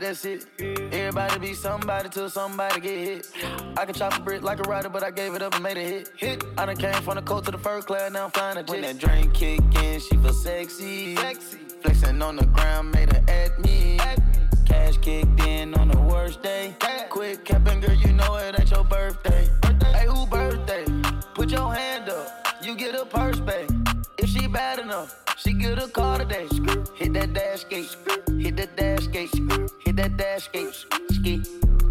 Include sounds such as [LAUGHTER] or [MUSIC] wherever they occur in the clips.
that's it. Everybody be somebody till somebody get hit. I can chop a brick like a rider, but I gave it up and made a hit. Hit. I done came from the coast to the first class, now I'm flying a jet. When that drink kick in, she feel sexy. Sexy. Flexing on the ground, made her at me. At me. Cash kicked in on the worst day. Cash. Quick capping, girl, you know it ain't your birthday. birthday. Hey, who birthday? Put your hand up, you get a purse back. If she bad enough, she get a car today. Hit that dash gate, dash gate, ski.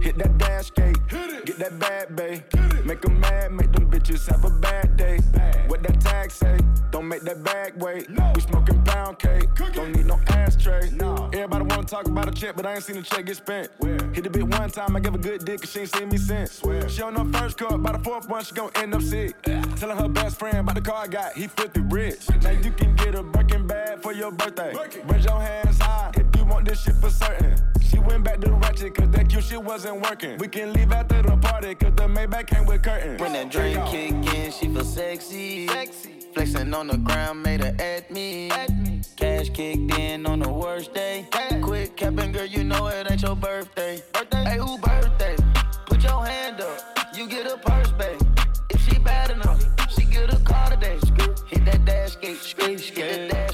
Hit that dash gate, get that bad bay. Make them mad, make them bitches have a bad day. What that tag say? Don't make that bag wait. We smoking pound cake, don't need no ashtray. Everybody wanna talk about a check, but I ain't seen a check get spent. Where? Hit the bit one time, I give a good dick, cause she ain't seen me since. She on her first cup, by the fourth one, she gon' end up sick. Telling her best friend about the car I got, he filthy rich. Now you can get a Birkin bag for your birthday. Raise your hands high if you want this shit for certain. She went back to ratchet cause that cute shit wasn't working. We can leave after the party cause the Maybach came with curtain. When that drink kick in, she feel sexy. sexy. Flexing on the ground, made her at me. At me. Cash kicked in on the worst day. Cash. Quick capping, girl, you know it ain't your birthday. birthday. Hey, who birthday? Put your hand up, you get a purse back. If she bad enough, she get a car today. Hit that dash gate, hit that dash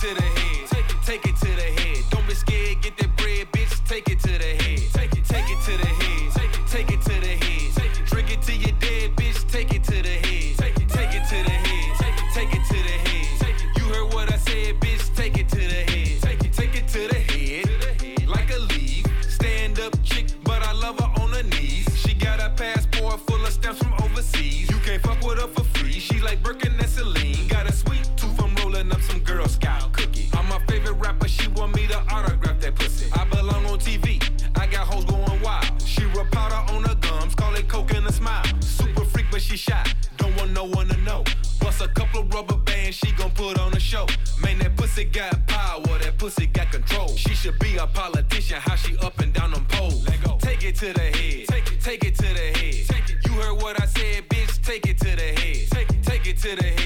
to the to the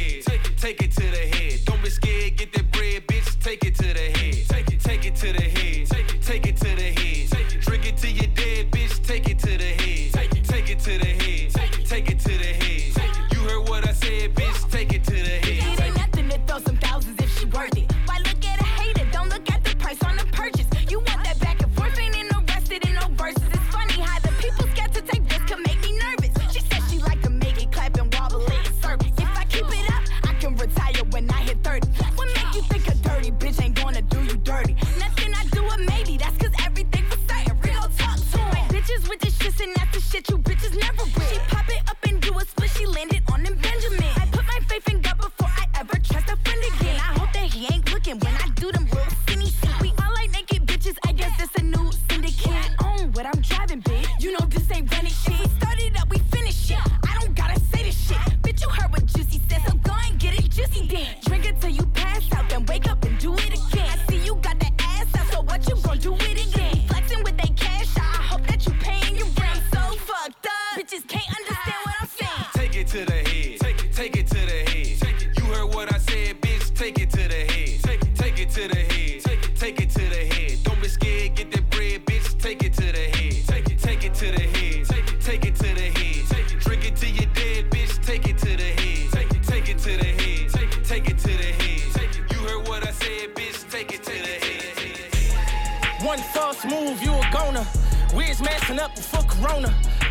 Up before Corona.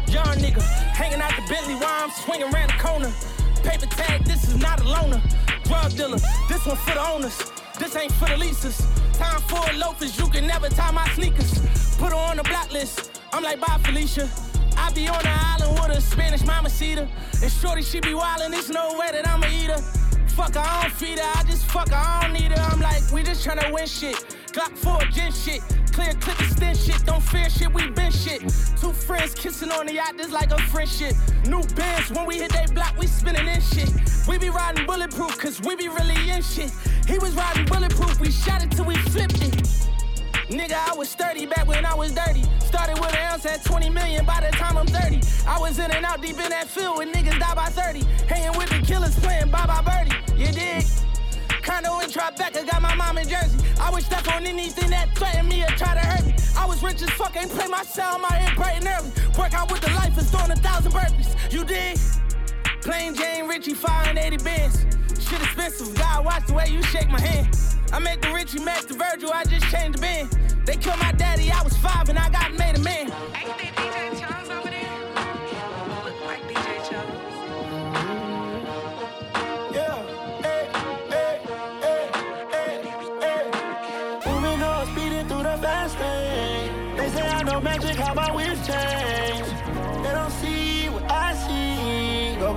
Young nigga, hanging out the Bentley while I'm swinging around the corner. Paper tag, this is not a loaner. Drug dealer, this one for the owners. This ain't for the leases. Time for loafers, you can never tie my sneakers. Put her on the blacklist. I'm like, bye, Felicia. I be on the island with a Spanish mama cedar. And shorty, she be wildin', it's no way that I'ma eat her. Fuck her, I don't feed her, I just fuck her, I don't need her. I'm like, we just tryna win shit. Glock 4, gin shit. Clear clip extend shit, don't fear shit, we been shit. Two friends kissing on the yacht, this like a friendship. New bands, when we hit they block, we spinning in shit. We be riding bulletproof, cause we be really in shit. He was riding bulletproof, we shot it till we flipped it. Nigga, I was 30 back when I was dirty. Started with an ounce at 20 million by the time I'm 30. I was in and out deep in that field when niggas die by 30. Hanging with the killers playing bye bye birdie. You dig? Condo in Tribeca, got my mom in Jersey. I would step on anything that threatened me or try to hurt me. I was rich as fuck, ain't play my sound, my head bright and early. Work out with the life is doing a thousand burpees. You did? Plain Jane Richie, 580 bands. Shit expensive, God, watch the way you shake my hand. I make the Richie, match the Virgil, I just changed the band. They killed my daddy, I was five and I got made a man.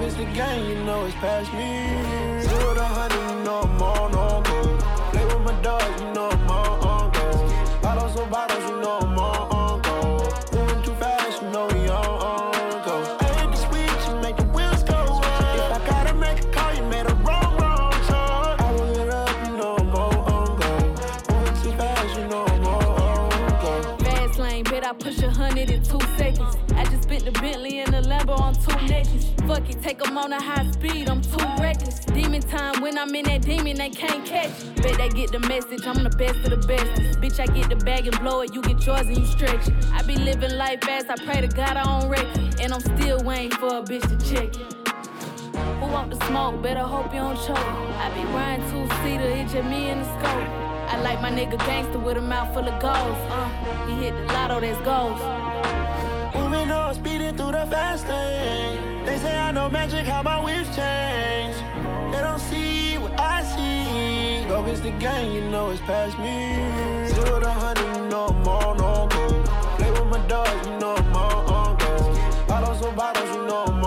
Against the game, you know it's past me. Zero to hundred, you know I'm on, on go. Play with my dog, you know I'm on, on go. Bottles on bottles, you know I'm on, on go. Moving too fast, you know we on, on go. I hit the switch and make the wheels go on. If I gotta make a call, you made a wrong, wrong choice. I roll it up, you know I'm on, on go. Moving too fast, you know I'm on, on go. Fast lane, bet I push a hundred in two seconds. I just spit the Bentley and the Lambo on two necklaces. Fuck it, take 'em on a high speed, I'm too reckless. Demon time, when I'm in that demon, they can't catch. it. Bet they get the message, I'm the best of the best. Bitch, I get the bag and blow it, you get yours and you stretch it. I be living life fast, I pray to God I don't wreck it. And I'm still waiting for a bitch to check it. Who want the smoke? Better hope you don't choke. I be riding two seater, it just me and the scope. I like my nigga gangster with a mouth full of goals. Uh, he hit the lotto, that's goals. Moving on, speeding through the fast lane. They say I know magic, how my whips change. They don't see what I see. Go against the game, you know it's past me. Zero to hundred, you know I'm on, on go. Play with my dog, you know I'm on, on go. Bottles on bottles, you know I'm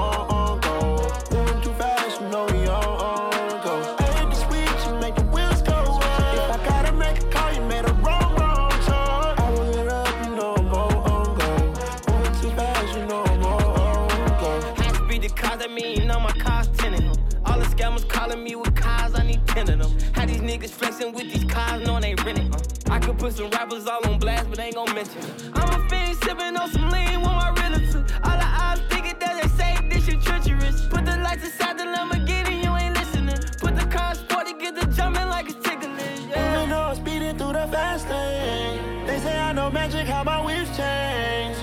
Niggas flexing with these cars, knowing they rented. Uh. I could put some rappers all on blast, but they ain't gon' mention. I'm a fiend sipping on some lean with my relatives. All the eyes thinking that they say this shit treacherous. Put the lights inside the Lamborghini, you ain't listening. Put the car sporty, get the jumping like it's ticklish. Yeah. Moving on, speeding through the fast lane. They say I know magic, how my wheels change.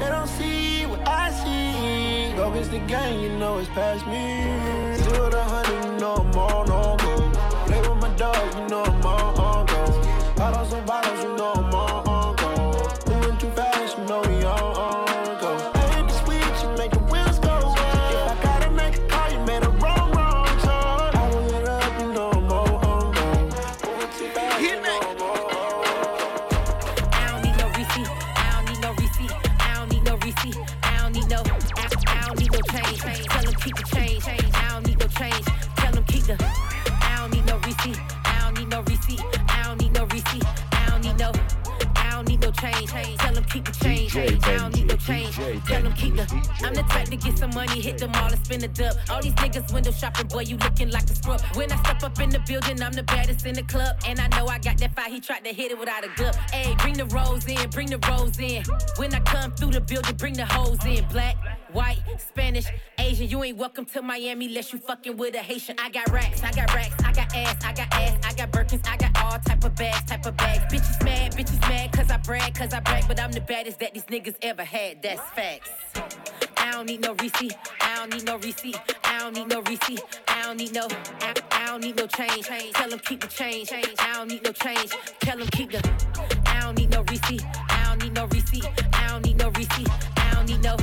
They don't see what I see. Go against the game, you know it's past me. Zero to hundred, you know I'm on, on dog, you know I'm on, on go. Bottles on bottles, you know I'm on, on keep the change. I keep the. I'm the type to get some money, hit them all and spin a dub. All these niggas window shopping, boy, you looking like a scrub. When I step up in the building, I'm the baddest in the club. And I know I got that fire, he tried to hit it without a glove. Hey, bring the rolls in, bring the rolls in. When I come through the building, bring the hoes in. Black, white, Spanish, Asian. You ain't welcome to Miami unless you fucking with a Haitian. I got racks, I got racks, I got ass, I got ass, I got Birkins, I got all type of bags, type of bags. Bitches mad, bitches mad, cause I brag, cause I brag. But I'm the baddest that these niggas ever had, that's facts. I don't need no receipt. I don't need no receipt. I don't need no receipt. I don't need no. I, I don't need no change. Tell them keep the change. I don't need no change. Tell them keep the. I don't need no receipt. I don't need no receipt. I don't need no receipt. I don't need no.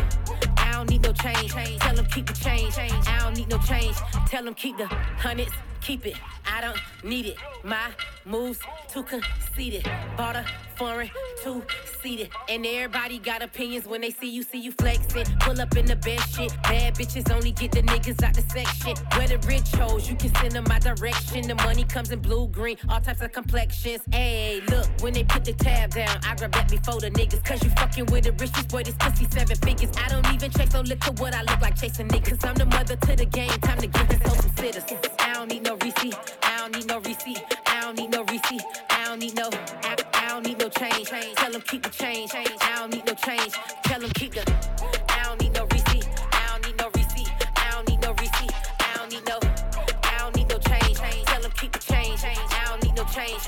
I don't need no change. Tell them keep the change. I don't need no change. Tell them keep the hundreds keep it. I don't need it. My moves too conceited. Bought a foreign two seated. And everybody got opinions when they see you, see you flexing. Pull up in the best shit. Bad bitches only get the niggas out the section. Where the rich hoes, you can send them my direction. The money comes in blue, green, all types of complexions. Hey, look, when they put the tab down, I grab that before the niggas. Cause you fucking with the richest boy, this pussy seven figures. I don't even chase no liquor, what I look like chasing niggas. I'm the mother to the game, time to give this some citizens. I don't need no receipt, I don't need no receipt, I don't need no receipt, I don't need no, I, I don't need no change. Tell them keep the change, I don't need no change. Tell them keep the, I don't need no receipt, I don't need no receipt, I don't need no receipt, I don't need no, I don't need no change. Tell them keep the change, I don't need no change.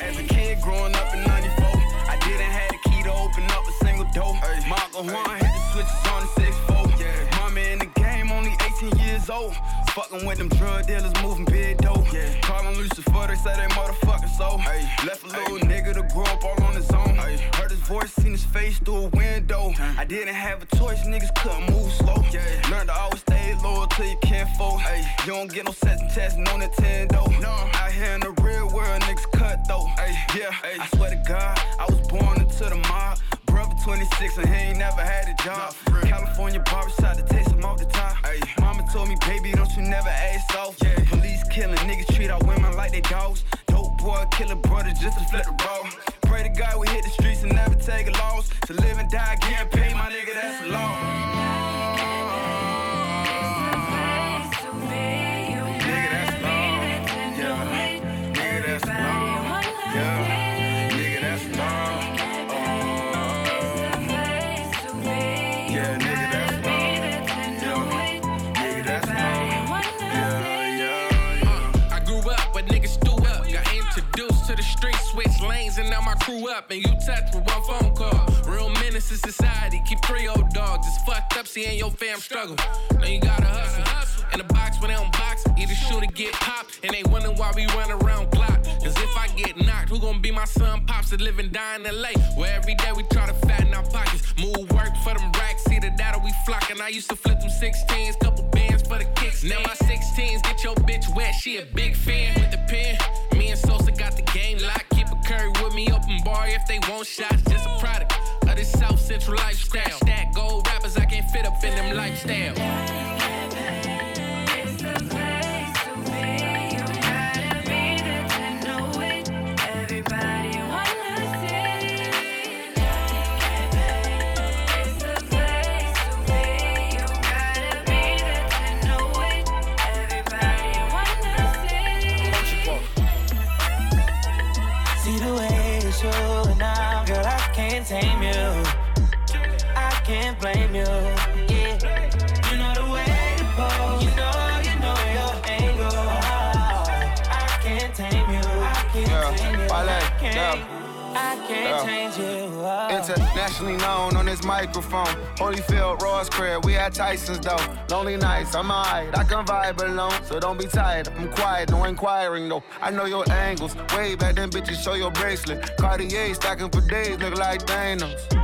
As a kid growing up in 94, I didn't have the key to open up a single door. Marco Juan hit years old. Fucking with them drug dealers, moving big dough. Yeah. Calling Lucifer, they say they motherfucking so. Ay. Left a little Ay. nigga to grow up all on his own. Ay. Heard his voice, seen his face through a window. I didn't have a choice, niggas couldn't move slow. Yeah. Learned to always stay loyal till you can't fold. Ay. You don't get no sets and tests, no Nintendo. No. Out here in the real world, niggas cut though. Ay. Yeah, Ay. I swear to God, I was born into the mob. Brother 26 and he ain't never had a job. California barbershop to taste him off the top. Ay. Mama told me, baby, don't you never ask off. Yeah. Police killing niggas treat our women like they dogs. Dope boy killing brother just to flip the ball. Pray to God we hit the streets and never take a loss. To live and die, getting paid, my nigga, that's the law. Crew up. And you touch with one phone call. Real menace to society, keep old dogs. It's fucked up seeing your fam struggle. Now you gotta hustle. In the box when they don't box, either shoot or get popped. And they wondering why we run around Glock. Cause if I get knocked, who gon' be my son? Pops that live and die in LA. Where every day we try to fatten our pockets. Move work for them racks, see the data we flocking. I used to flip them 16s, couple bands for the kicks. Now my 16s get your bitch wet, she a big fan. With the pen, me and Sosa got the game locked. Curry with me, open bar if they want shots. Just a product of this South Central lifestyle. Stack gold rappers, I can't fit up in them lifestyle. Way you're now, girl, I can't tame you. I can't blame you. Can't change. Oh. Internationally known on this microphone. Holyfield, Ross crib, we at Tyson's though. Lonely nights, I'm alright, I can vibe alone. So don't be tired, I'm quiet, no inquiring though. I know your angles, way back then bitches show your bracelet. Cartier stacking for days, look like Thanos.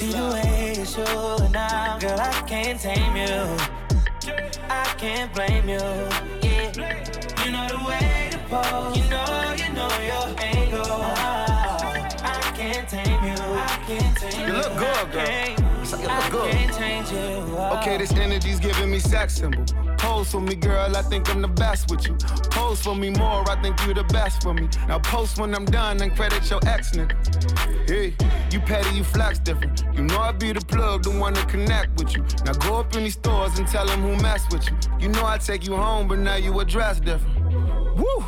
See the way you're showing now, girl, I can't tame you. I can't blame you. Yeah, you know the way to pose. You know, you know your angle. I can't tame you. I can't tame you. You look good, girl. I can't, You look good. can't change you. Okay, this energy's giving me sex symbol. Pose for me, girl, I think I'm the best with you. Pose for me more, I think you the best for me. Now post when I'm done and credit your ex nigga. Hey, you petty, you flex different. You know I be the plug, the one to connect with you. Now go up in these stores and tell them who mess with you. You know I take you home, but now you address different. Woo!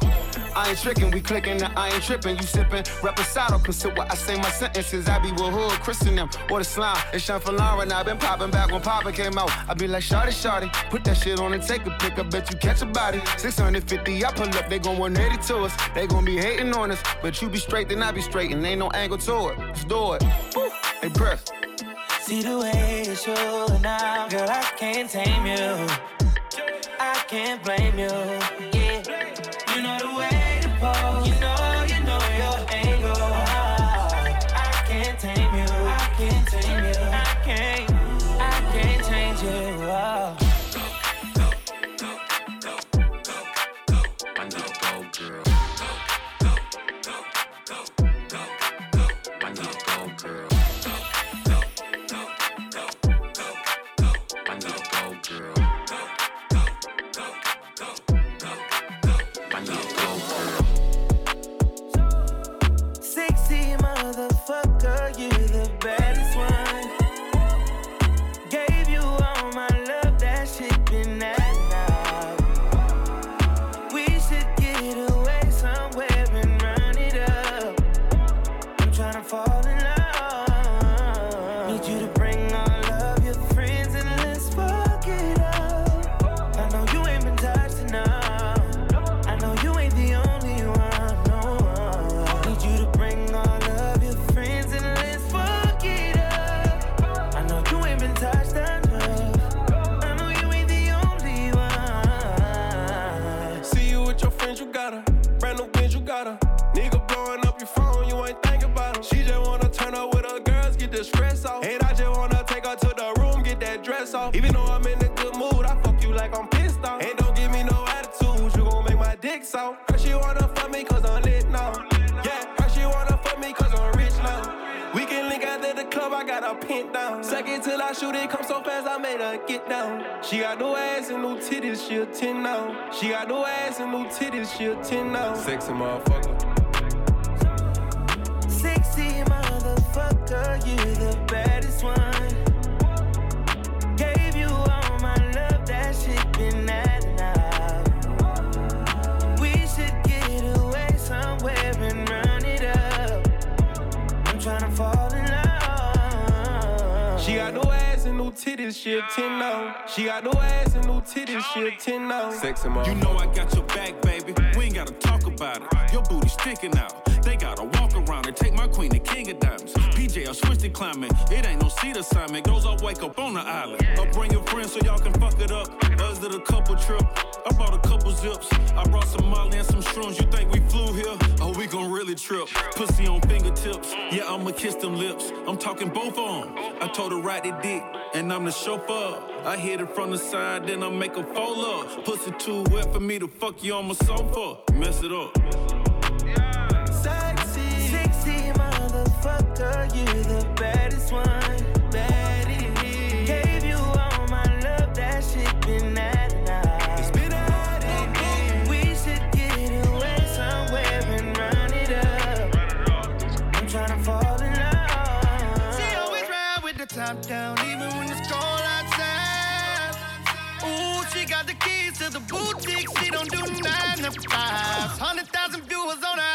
I ain't tricking, we clicking, I ain't tripping. You sipping, reposado, consider what I say my sentences. I be with hood, Christian them, or the slime. It's Sean Falara, and I been popping back when Papa came out. I be like, Shorty, Shorty, put that shit on and take a pic. I bet you catch a body. 650, I pull up, they gon' 180 to us. They gon' be hating on us, but you be straight, then I be straight, and ain't no angle to it. Let's do it. Woo. Hey, press. See the way you're showing now, girl, I can't tame you. I can't blame you. Yeah, you know the way you know tryna fall pinned down. Second till I shoot it, come so fast, I made her get down. She got no ass and no titties, she a 10 now. She got no ass and no titties, she a 10 now. Sexy motherfucker. Sexy motherfucker, you the baddest one. Titties, she a 10 now. She got no ass and no titties, she a 10 now. Sexy motherfucker. You know I got your back, baby. We ain't gotta talk about it. Your booty sticking out. Take my queen to King of Diamonds. PJ, I switched the climbing. It ain't no seat assignment. Goes I wake up on the island. I'll bring your friends so y'all can fuck it up. Us did a couple trip. I bought a couple zips. I brought some Molly and some shrooms. You think we flew here? Oh, we gon' really trip. Pussy on fingertips. Yeah, I'ma kiss them lips. I'm talking both on. I told her ride the dick, and I'm the chauffeur. I hit it from the side, then I make a fold up. Pussy too wet for me to fuck you on my sofa. Mess it up. You the baddest one. Baddie. Gave you all my love, that shit been that now. It's been that We should get away somewhere and run it up. I'm tryna fall in love. She always ride with the top down, even when it's cold outside. Ooh, she got the keys to the boutique. She don't do nine to five. Hundred thousand viewers on her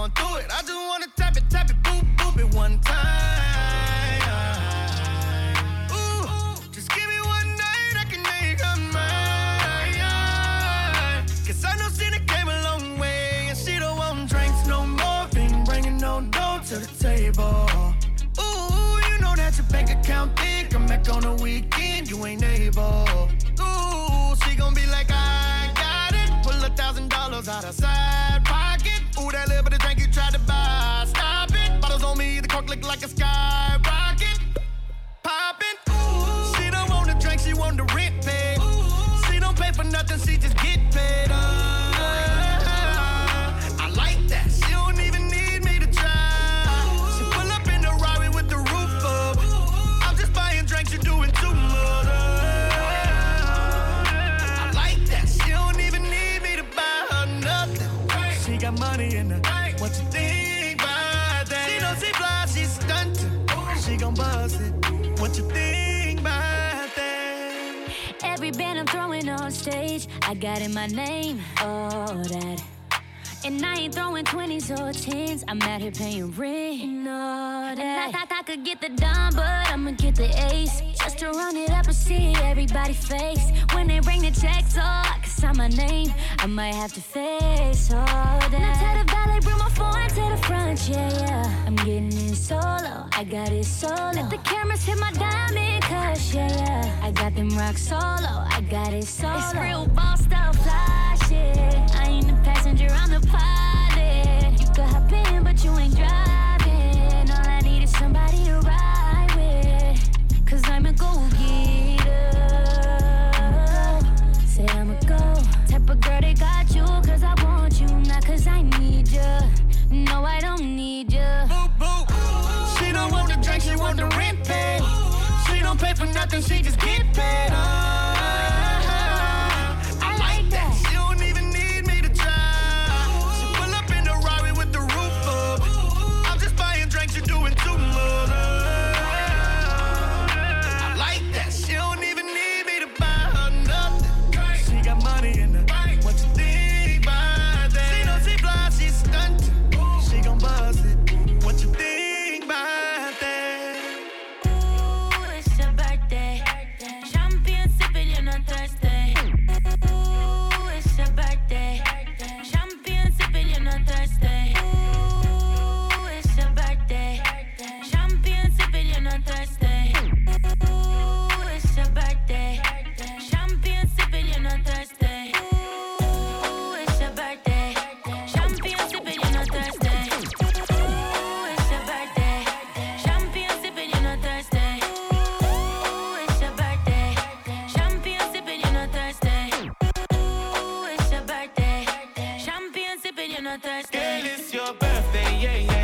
going through it. I just wanna tap it, tap it, boop, boop it one time. Ooh, just give me one night, I can make her mine. Cause I know done came a long way and she don't want drinks no more. Been bringing no dough to the table. Ooh, you know that your bank account big. Come back on the weekend, you ain't able. Ooh, she gon' be like, I got it. Pull a thousand dollars out of side I got in my name all that. And I ain't throwing 20s or 10s. I'm out here paying rent and all that. I, I, I could get the dime, but I'ma get the ace. Just to run it up and see everybody face. When they bring the checks, all I sign my name, I might have to face all that. Now tell the valet, bring my phone to the front, yeah, yeah. I'm getting in solo, I got it solo. Let the cameras hit my diamond cush, yeah, yeah. I got them rock solo, I got it solo. It's real boss style fly shit. I ain't the passenger, I'm the pilot. You could hop in, but you ain't driving. swear to you, cause I want you, not cause I need you. No, I don't need you. Boop, boop. She don't want the drink, she want the rent paid. She don't pay for nothing, she just get paid. Oh. it's your birthday, yeah, yeah.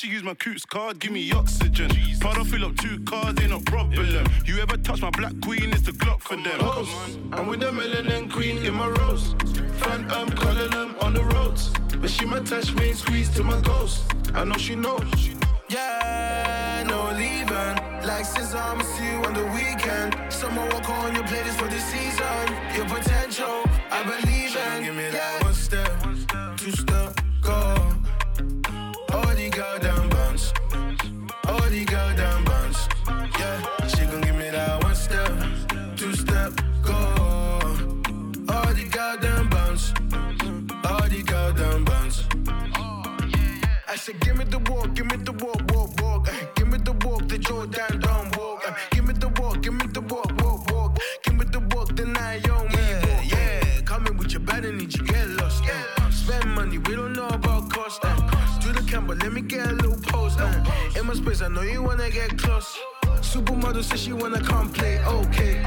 She use my Coutts card, give me oxygen. Part I fill up two cars, ain't no problem. You ever touch my black queen, it's the Glock for them. I'm with the melanin queen in my rose. Fan, I'm calling them on the roads. But she my touch me, and squeeze to my ghost. I know she knows. Yeah, no leaving. Like since I'ma see you on the weekend. Summer walk on your playlist for the season. Your potential, I believe in. Give me that one step, two step, know you wanna get close. Supermodel says she wanna come play, okay.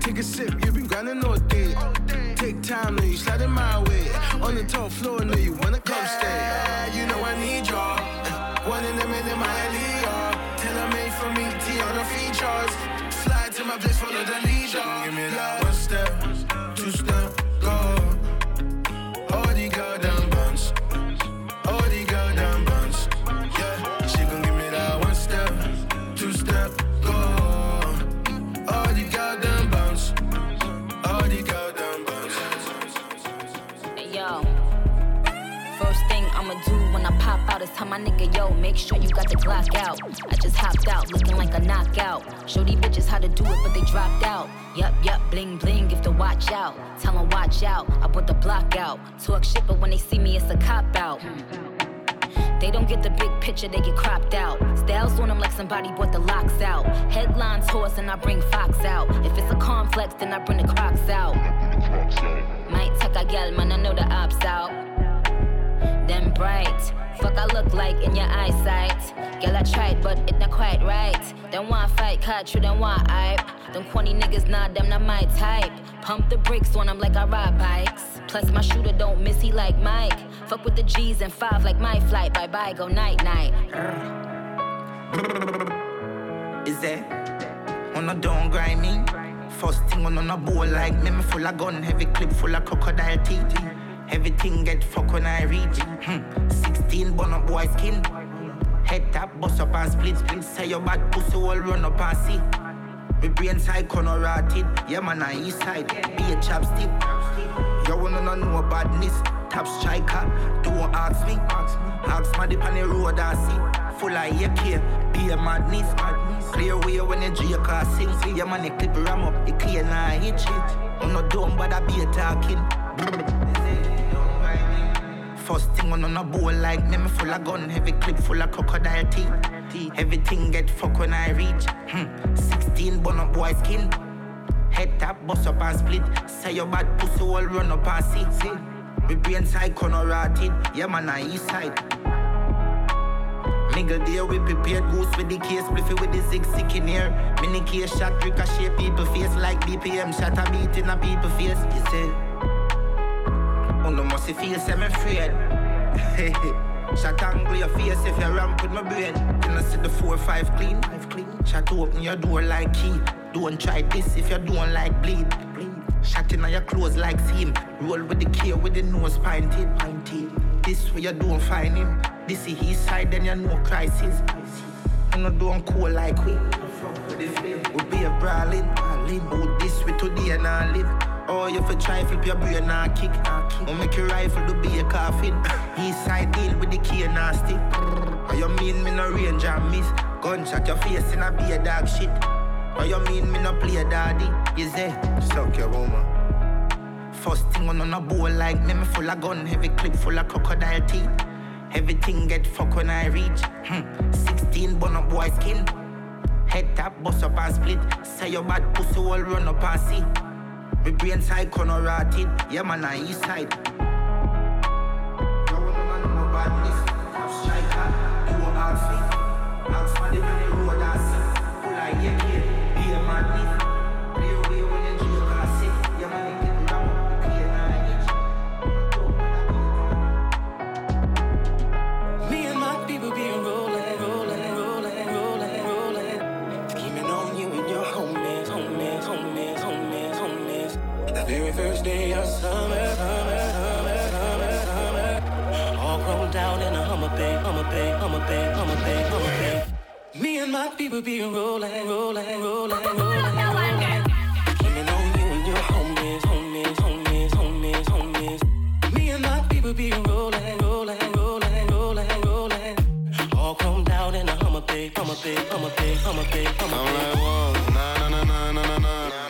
Take a sip, you've been grinding all day. Take time, now you sliding my way. On the top floor, know you wanna come stay. Yeah, you know I need y'all. One in a minute, my Leah. Tailor made for me, T on the features. Slide to my place, follow the out is tell my nigga, yo, make sure you got the Glock out. I just hopped out, looking like a knockout. Show these bitches how to do it, but they dropped out. Yup, yup, bling bling, give the watch out. Tell 'em watch out, I put the block out. Talk shit, but when they see me, it's a cop out. They don't get the big picture, they get cropped out. Styles on them like somebody bought the locks out. Headlines horse and I bring Fox out. If it's a complex, then I bring the crocs out. Might take a gal, man, I know the ops out. Them bright, fuck I look like in your eyesight. Girl, I tried, but it not quite right. Them want fight, catch you, them want hype. Them corny niggas, nah, them not my type. Pump the brakes when I'm like I ride bikes. Plus my shooter don't miss, he like Mike. Fuck with the G's and five like my flight. Bye bye, go night night. Is it? On a don't grind me. First thing on on a bowl like me, me full of gun, heavy clip full of crocodile teeth. Everything get fuck when I reach. it. Hmm. 16 bun up boy skin. Head tap, bust up and split, split. Say your bad pussy all run up and see. Me brain side corner rotted. Yeah man, I east side. Be a chapstick. You wanna know no badness. Top striker, don't ask me. Ask my dip on the road I see. Full of AK, be a madness. Clear way when the J car sing. See your man, the clip ram up, the clear now hit shit. I'm not dumb, but I be a talking. First thing on on a bowl like me, me full of gun, heavy clip full of crocodile teeth. Everything get fuck when I reach. Hmm. 16 bun up boy skin. Head tap, bust up and split. Say your bad pussy all run up and see. see. Me brain side corner rotted. Yeah man, I east side. Nigga there we prepared goose with the case spliffy with the zig sick in here. Mini case shot ricochet people face like BPM shot a beat in a people face. You say, oh no must feel semi afraid. [LAUGHS] Shot angle your face if you ramp with my brain. Then I see the four five clean, five clean. Shot open your door like key. Don't try this if you don't like bleed. bleed. Shot in your clothes like seam. Roll with the K with the nose pointed, pointed. This way you don't find him. This is his side, then you know crisis. You know don't cool like we. We be a brawling. Oh, this way today and I live. Oh, you for try flip your brain and kick. Oh, make your rifle to be a coffin. East side deal with the key nasty. Oh, you mean me no range and miss? Gunshot your face in a be a dog shit. Oh, you mean me no play a daddy? You say, suck your woman. First thing on on a bowl like me, me full of gun, heavy clip full of crocodile teeth. Everything get fuck when I reach. Hmm. 16 bun up boy skin. Head tap, bust up and split. Say your bad pussy all run up and see. Me brain side corner rotted. Yeah man, I east side. Top striker, you money my people be rolling, rolling, rolling, rolling. Blaming on you and your homies, homies, homies, homies, homies. Me and my people be rolling. All in a Hummer big, Hummer big, Hummer big, Hummer big, big. I'm like, whoa, na na na na na na na.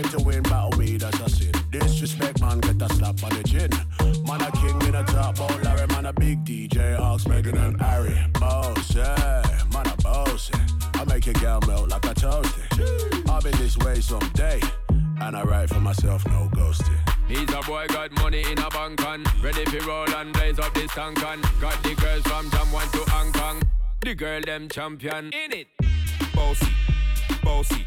aim to win, battle me, that's a sin. Disrespect, man, get a slap on the chin. Man, a king in a top, oh Larry, man, a big DJ, Ox, Megan and Harry. Bossy, eh, man, a bossy. Eh. I make a girl melt like a toasty. I'll be this way someday. And I write for myself, no ghosting. He's a boy, got money in a bank on. Ready for roll and blaze up this tank on. Got the girls from Jam 1 to Hong Kong. The girl, them champion. In it. Bossy, bossy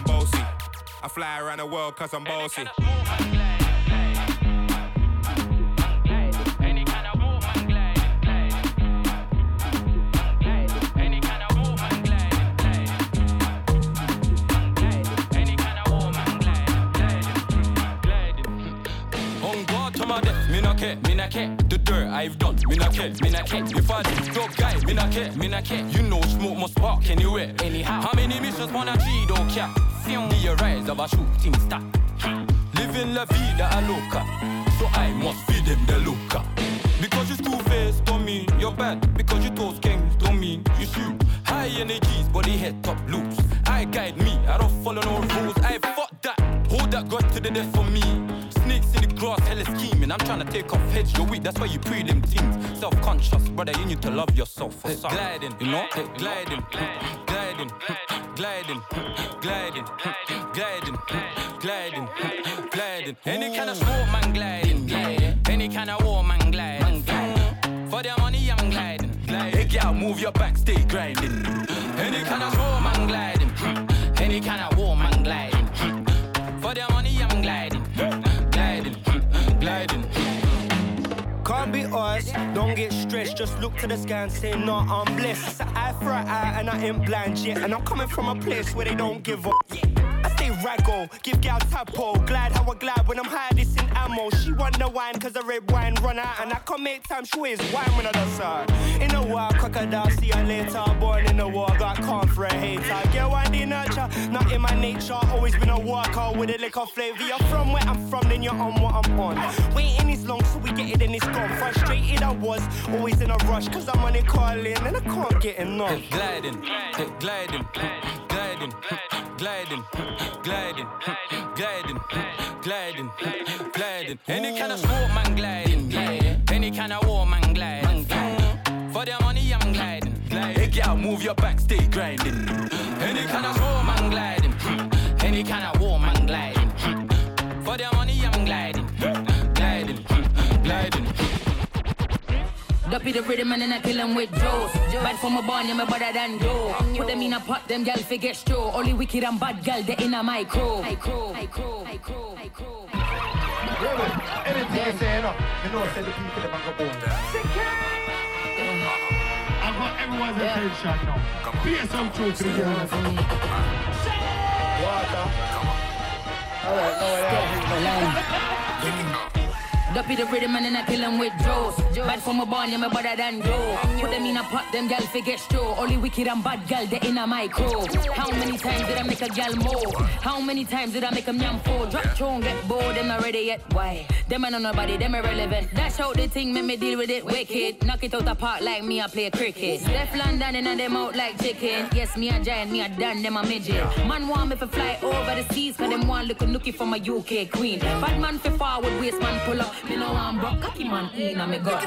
I fly around the world cause I'm bossy. On guard to my death, me not care, me not care. The dirt I've done, me not care, me not care. If I did dope guy, me not care, me not care. You know smoke must spark anywhere, anyhow. How many missions wanna G don't care? The rise of a shooting star. Living la vida a loca, so I must feed them the loca. Because you school face don't mean you're bad. Because you toast kings don't mean you shoot. High energies, body head top loose. I guide me, I don't follow no rules. I fuck that, hold that God to the death for me. Grass, hella scheming. I'm trying to take off heads, you're weak, that's why you pre them things. Self conscious, brother, you need to love yourself. For gliding, you know, hey, gliding, gliding, gliding, gliding, gliding, gliding, gliding. Any kind of sport, man, gliding. Any kind of war, man, gliding. For their money, I'm gliding. Hey, girl, move your back, stay grinding. Any kind of sport, Us, don't get stressed. Just look to the sky and say, no, I'm blessed. An eye for an eye, and I ain't blind yet. And I'm coming from a place where they don't give up. I stay raggo, give gal tapo. Glad how I glad when I'm high, this in ammo. She want the wine, cause the red wine run out. And I come make time, she is wine when I done her. In a war, crocodile, see you later. Born in the war, got calm for a hater. Get one the nurture, not in my nature. Always been a worker with a liquor flavor. You're from where I'm from, then you're on what I'm on. Waiting is long, so we get it, and it's gone. Frustrated I was, always in a rush, cause I'm on it calling, and I can't get enough. gliding, gliding, gliding, gliding, gliding, gliding, gliding, gliding. Any kind of sport, man, gliding. Any kind of war, man, gliding. For their money, I'm gliding. Hey, girl, move your back, stay grinding. Any kind of sport, man, gliding. Any kind of war, man, gliding. For their money, I'm gliding, Up the rhythm and then I kill them with Joes. Bad from a born, yeah, me better than Joe. Put them in a pot, them gal forget straw. Only wicked and bad gal, they in a my crew. I crew, I crew, I crew, I crew. Anything you say, you know, you know, say the people them go boom. I got everyone's attention now. Be some truth to the girls. Water. Alright, no way. Duppy the rhythm and then I kill them with Joes. Bad from a born, yeah, me better than Joe. Put them in a pot, them gal forget straw. Only wicked and bad gal, they in a my crew. How many times did I make a gal move? How many times did I make them yam full? Drop tune, get bored, them not ready yet. Why? Them ain't on nobody, them irrelevant. Dash out the thing, make me deal with it wicked. Knock it out apart like me, I play cricket. Steph London and them out like chicken. Yes, me a giant, me a done, them a midget. Man want me to fly over the seas, cause them want look nookie from a UK queen. Bad man fi forward, waist man pull up. Me know I'm broke, cocky man mm, in a me gut.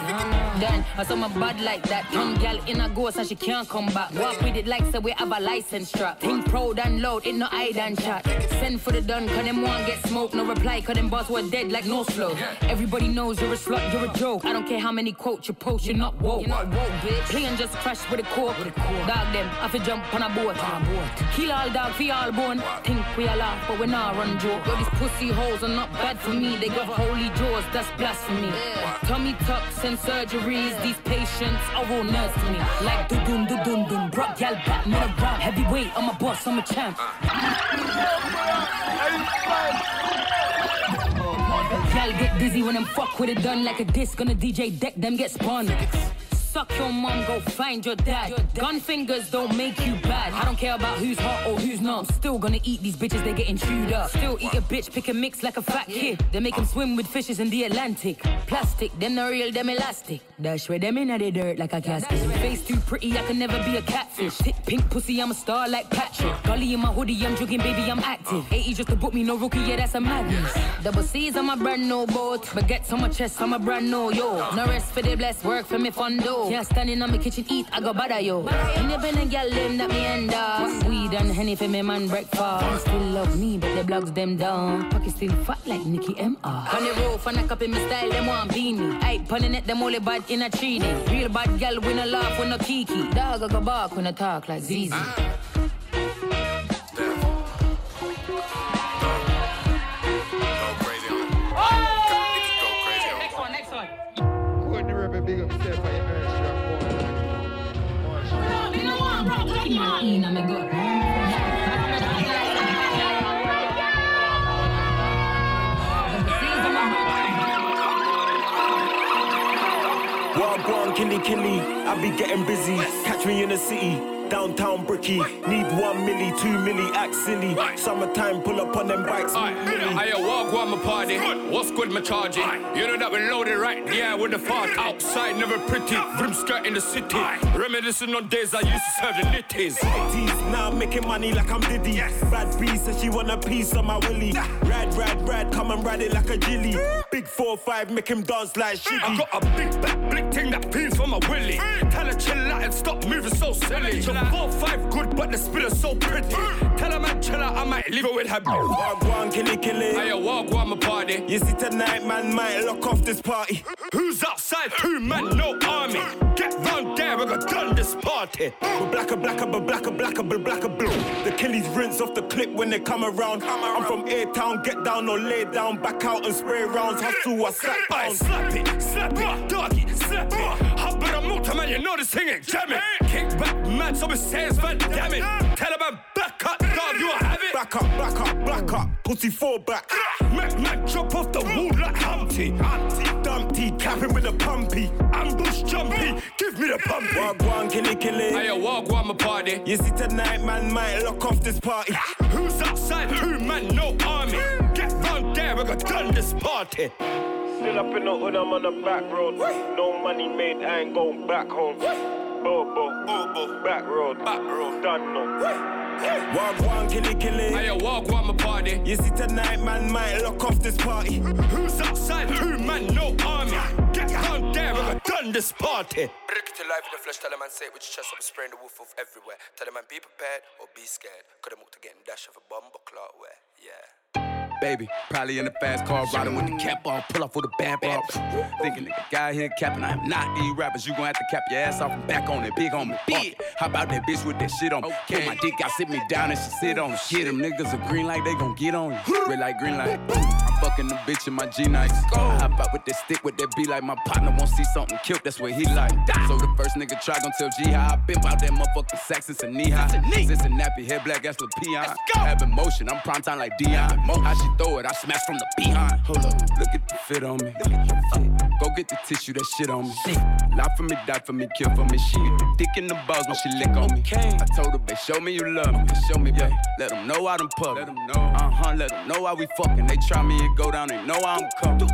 Then, I saw my bad like that. Young gal in a ghost and she can't come back. Walk with it like say we have a license strap. Think proud and loud, it no hide and chat. Send for the done, cause them want get smoked. no reply, cause them boss were dead like no slow. Everybody knows you're a slut, you're a joke. I don't care how many quotes you post, you're not woke. You're not woke, bitch. Plane just crashed with a cork. Dog them, I fi jump on a boat. Kill all dog, fi all bone. Think we all laugh, but we not run joke. Yo, these pussy hoes are not bad for me. They got holy jaws, that's blasphemy. Tummy tucks and surgeries, these patients are all nurse to me. Like do dun do dun, brought gal back, me a rap. Heavyweight, I'm a boss, I'm a champ. Gal get dizzy when I'm fuck with it done like a disc on a DJ deck, them get spun. Suck your mom, go find your dad. Gun fingers don't make you bad. I don't care about who's hot or who's not. I'm still gonna eat these bitches, they're getting chewed up. Still eat a bitch, pick a mix like a fat kid. They make them swim with fishes in the Atlantic. Plastic, them the real, them elastic. Dash where them in the dirt like a casket. Face too pretty, I can never be a catfish. Thick pink pussy, I'm a star like Patrick. Gully in my hoodie, I'm jogging, baby, I'm active. 80 just to book me, no rookie, yeah, that's a madness. Double C's, on my brand new boat. Baguettes on my chest, I'm a brand new, yo. No rest for the blessed, work for me fun though yo. Yeah, standing on my kitchen eat, I go bother yo. Never been a girl them that me endorse. Weed and honey for me man breakfast. They still love me, but the blogs them down. Pocket still fat like Nicki M R. On the roof and I copy me style, them want beanie. I punning it them only bad in a 3D. Real bad girl, we no laugh, we no kiki. Dog I go bark, we no talk like ZZ. big up. Killy killy, I be getting busy. Catch me in the city, downtown bricky. Need one milli, two milli, act silly. Summertime, pull up on them bikes. I a walk on my party. What's good, my charging? You know that we loaded right, yeah, with the fart. Outside, never pretty. Vroom skirt in the city. Reminiscing on days I used to serve the nitties. Now I'm making money like I'm Diddy. Bad B says she want a piece of my willy. Ride, ride, ride, come and ride it like a jilly. Big 4-5, make him dance like shiggy. I got a big back, big thing that feels for my willy. Tell her chill out and stop moving so silly. Your four five good, but the spiller's so pretty. Mm. Tell her man chill out, I might leave her with her. Walk one, kill it, kill it. I a walk on my party. You see tonight, man might lock off this party. Who's outside? Two man, no army. Get round there, we got done this party. But blacker, blacker, but blacker, blacker, but blacker, blue. The killies rinse off the clip when they come around. I'm from A Town, get down or lay down, back out and spray rounds. Hustle, I slap down. slap it, slap it, doggy, slap it. How about a motor man? You know this thing ain't jamming. Kick back, man, so it says van it. Tell him I'm back up, dog, you have it. Back up, back up, back up. Pussy fall back. Make man drop off the wall like Humpty. Humpty Dumpty, capping with a pumpy. Ambush jumpy, give me the pumpy. Walk one, killy killy. I a walk on my party. You see tonight, man might lock off this party. Who's outside? Two man, no army. Get round there, we got done this party. Still up in the hood, I'm on the back road. No money made, I ain't going back home. Bobo, Bobo, back road, back road, done no. Walk one, killy killy. I a walk on my party. You see tonight, man might lock off this party. Who's outside? Two man, no army. Get round there, we got done this party. Break it to life in the flesh, tell them man say it with your chest up, spraying the wolf off everywhere. Tell them man be prepared or be scared. Could have moved to getting dash of a bomb or clout where, yeah. Baby, probably in the fast car, riding with the cap off, pull off with a band off. Thinking nigga guy here capping, I'm not these rappers. You gon' have to cap your ass off and back on it, big on me. Big. How about that bitch with that shit on me? Pull my dick out, sit me down and she sit on it. Shit, them niggas are green like they gon' get on you. Red like green light. I'm fucking the bitch in my G nights. I hop out with that stick with that be like my partner won't see something killed, that's what he like. So the first nigga try gon' tell G how I been out that motherfucking sack since a knee high. Since a nappy head black ass with peon. Having motion, I'm prime time like Deion. How she throw it, I smash from the behind. Hold up, look at the fit on me. Go get the tissue, that shit on me. Lie for me, die for me, kill for me. She get the dick in the balls when she lick on me. I told her, babe, show me you love me. Show me, babe. Let them know I done pub. Let them know. Uh huh, let them know how we fucking. They try me and go down, they know I'm coming.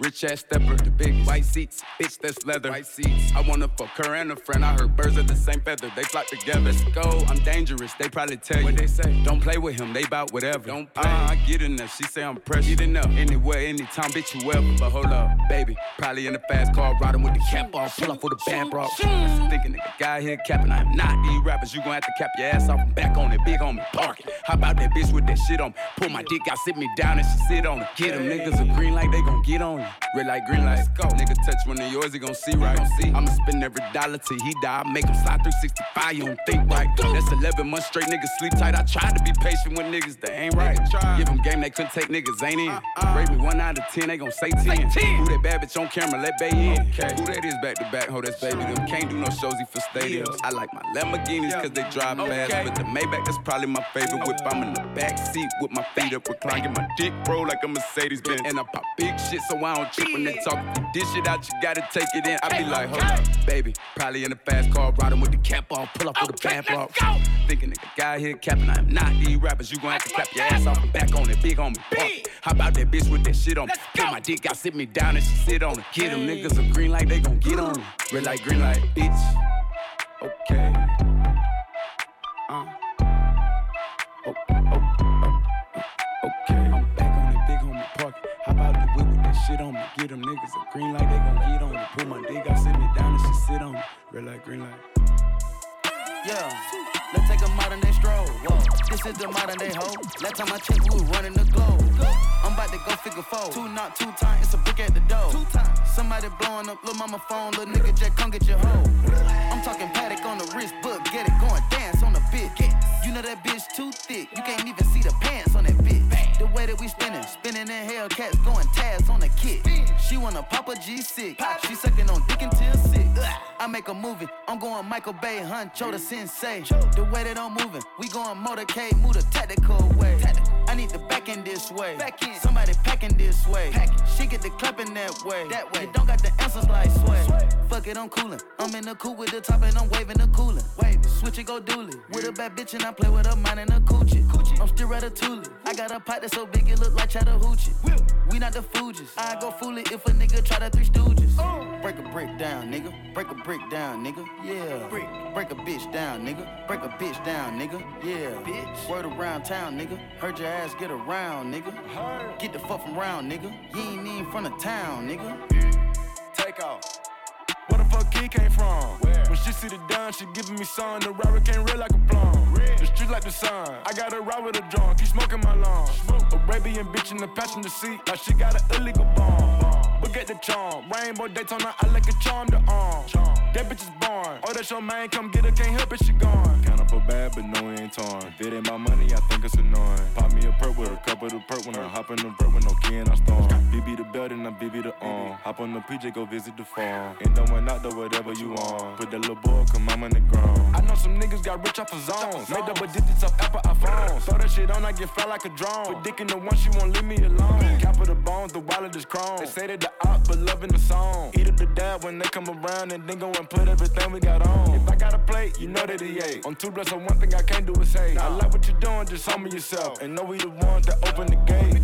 Rich ass stepper, the big white seats, bitch that's leather. White seats. I wanna fuck her and a friend. I heard birds of the same feather, they flock together. Let's go, I'm dangerous. They probably tell you what they say. Don't play with him, they bout whatever. Don't play. Uh, I get in there. She say I'm precious. Get there. Anywhere, anytime, bitch you ever. But hold up, baby, probably in the fast car, riding with the cap off, pull up with a band bro. Thinking nigga guy here capping, I'm not these rappers. You gon' have to cap your ass off and back on it, big on me, park it. How about that bitch with that shit on me? Pull my dick out, sit me down, and she sit on it. Get them niggas a green light, they gon' get on Red light, green light, go. Nigga touch one of yours, he gon' see right. See. I'ma spend every dollar till he die. I make him slide 365, you don't think right. That's 11 months straight, niggas sleep tight. I tried to be patient with niggas that ain't right. Give them game, they couldn't take niggas, ain't in. Uh-uh. Rate me one out of 10, they gon' say 10. Who that bad bitch on camera, let Bay in. Who that is back to back, ho, that's baby. Them can't do no shows, he for stadiums. I like my Lamborghinis cause they drive fast. But the Maybach, that's probably my favorite whip. I'm in the back seat with my feet up reclined. Get my dick bro like a Mercedes Benz. And I pop big shit so I don't trip when they talk. If you dish it out, you gotta take it in. I be like, hold up, baby. Probably in a fast car, riding with the cap off, pull up with a band bro. Thinking nigga guy here capping, I'm not these rappers. You gon' have to clap your ass off and back on it, big on me. How about that bitch with that shit on me? Pull my dick out, sit me down and she sit on it. Get them niggas a green light, they gon' get on it. Red light, green light, bitch. Okay. Uh. Oh, oh, oh, shit on me? Get them niggas a green light, they gon' get on me. Pull my dick out, sit me down and she sit on me. Red light, green light. Yeah, let's take a modern day stroll. Whoa. This is the modern day hoe. Last time I checked, we was running the globe. I'm about to go figure four. Two not two time, it's a brick at the door. Two times. Somebody blowing up, little mama phone, little nigga just come get your hoe. I'm talking paddock on the wrist, book, get it going, dance on the bitch. You know that bitch too thick, you can't even see the pants on we spinning, spinning in Hellcats, going tabs on the kit. She wanna pop a G6. She sucking on dick until sick. I make a movie, I'm going Michael Bay, Huncho the sensei. The way that I'm moving, we going motorcade, move the tactical way. I need the back end this way. Somebody packing this way. She get the clapping that way. That way. You don't got the answers like sway. Fuck it, I'm coolin'. I'm in the coupe with the top and I'm waving the coolin'. Wave switch it, go dooley. With a bad bitch and I play with a mine and a coochie. I'm still ratatouille. I got a pot that's so big it look like Chattahoochee. We not the Fugees. Uh. I go fool it if a nigga try to three stooges. Oh. Break a brick down, nigga. Break a brick down, nigga. Yeah. Break. Break a bitch down, nigga. Break a bitch down, nigga. Yeah. Bitch. Word around town, nigga. Heard your ass get around, nigga. Get the fuck from round, nigga. You ain't even from the town, nigga. Take off. Where the fuck he came from? Where? When she see the done, she giving me some. The rapper came real like a plum. Red. The street like the sun. I got her ride with a drunk, keep smoking my lungs. Smoke. Arabian bitch in the passenger seat, like she got an illegal bomb. bomb. But get the charm. Rainbow Daytona, I like a charm to arm. Charm. That bitch is born. Oh, that's your man, come get her, can't help it, she gone. For bad, but no, it ain't torn. If it ain't my money, I think it's annoying. Pop me a perk with a cup of the perk when I hop in the vert with no key and I storm. BB the belt and I BB the arm. Hop on the PJ, go visit the farm. Ain't no one out there, whatever you want. Put that little boy, come I'm on the ground. I know some niggas got rich off of zones. Made double digits off Apple iPhones. Throw that shit on, I get fly like a drone. Put dick in the one, she won't leave me alone. Cap of the bones, the wallet is chrome. They say that the op, but loving the song. Eat up the dab when they come around and then go and put everything we got on. If I got a plate, you know that he ate. On two bless, so one thing I can't do is say. I like what you're doing, just humble yourself. And know we the ones that open the gate.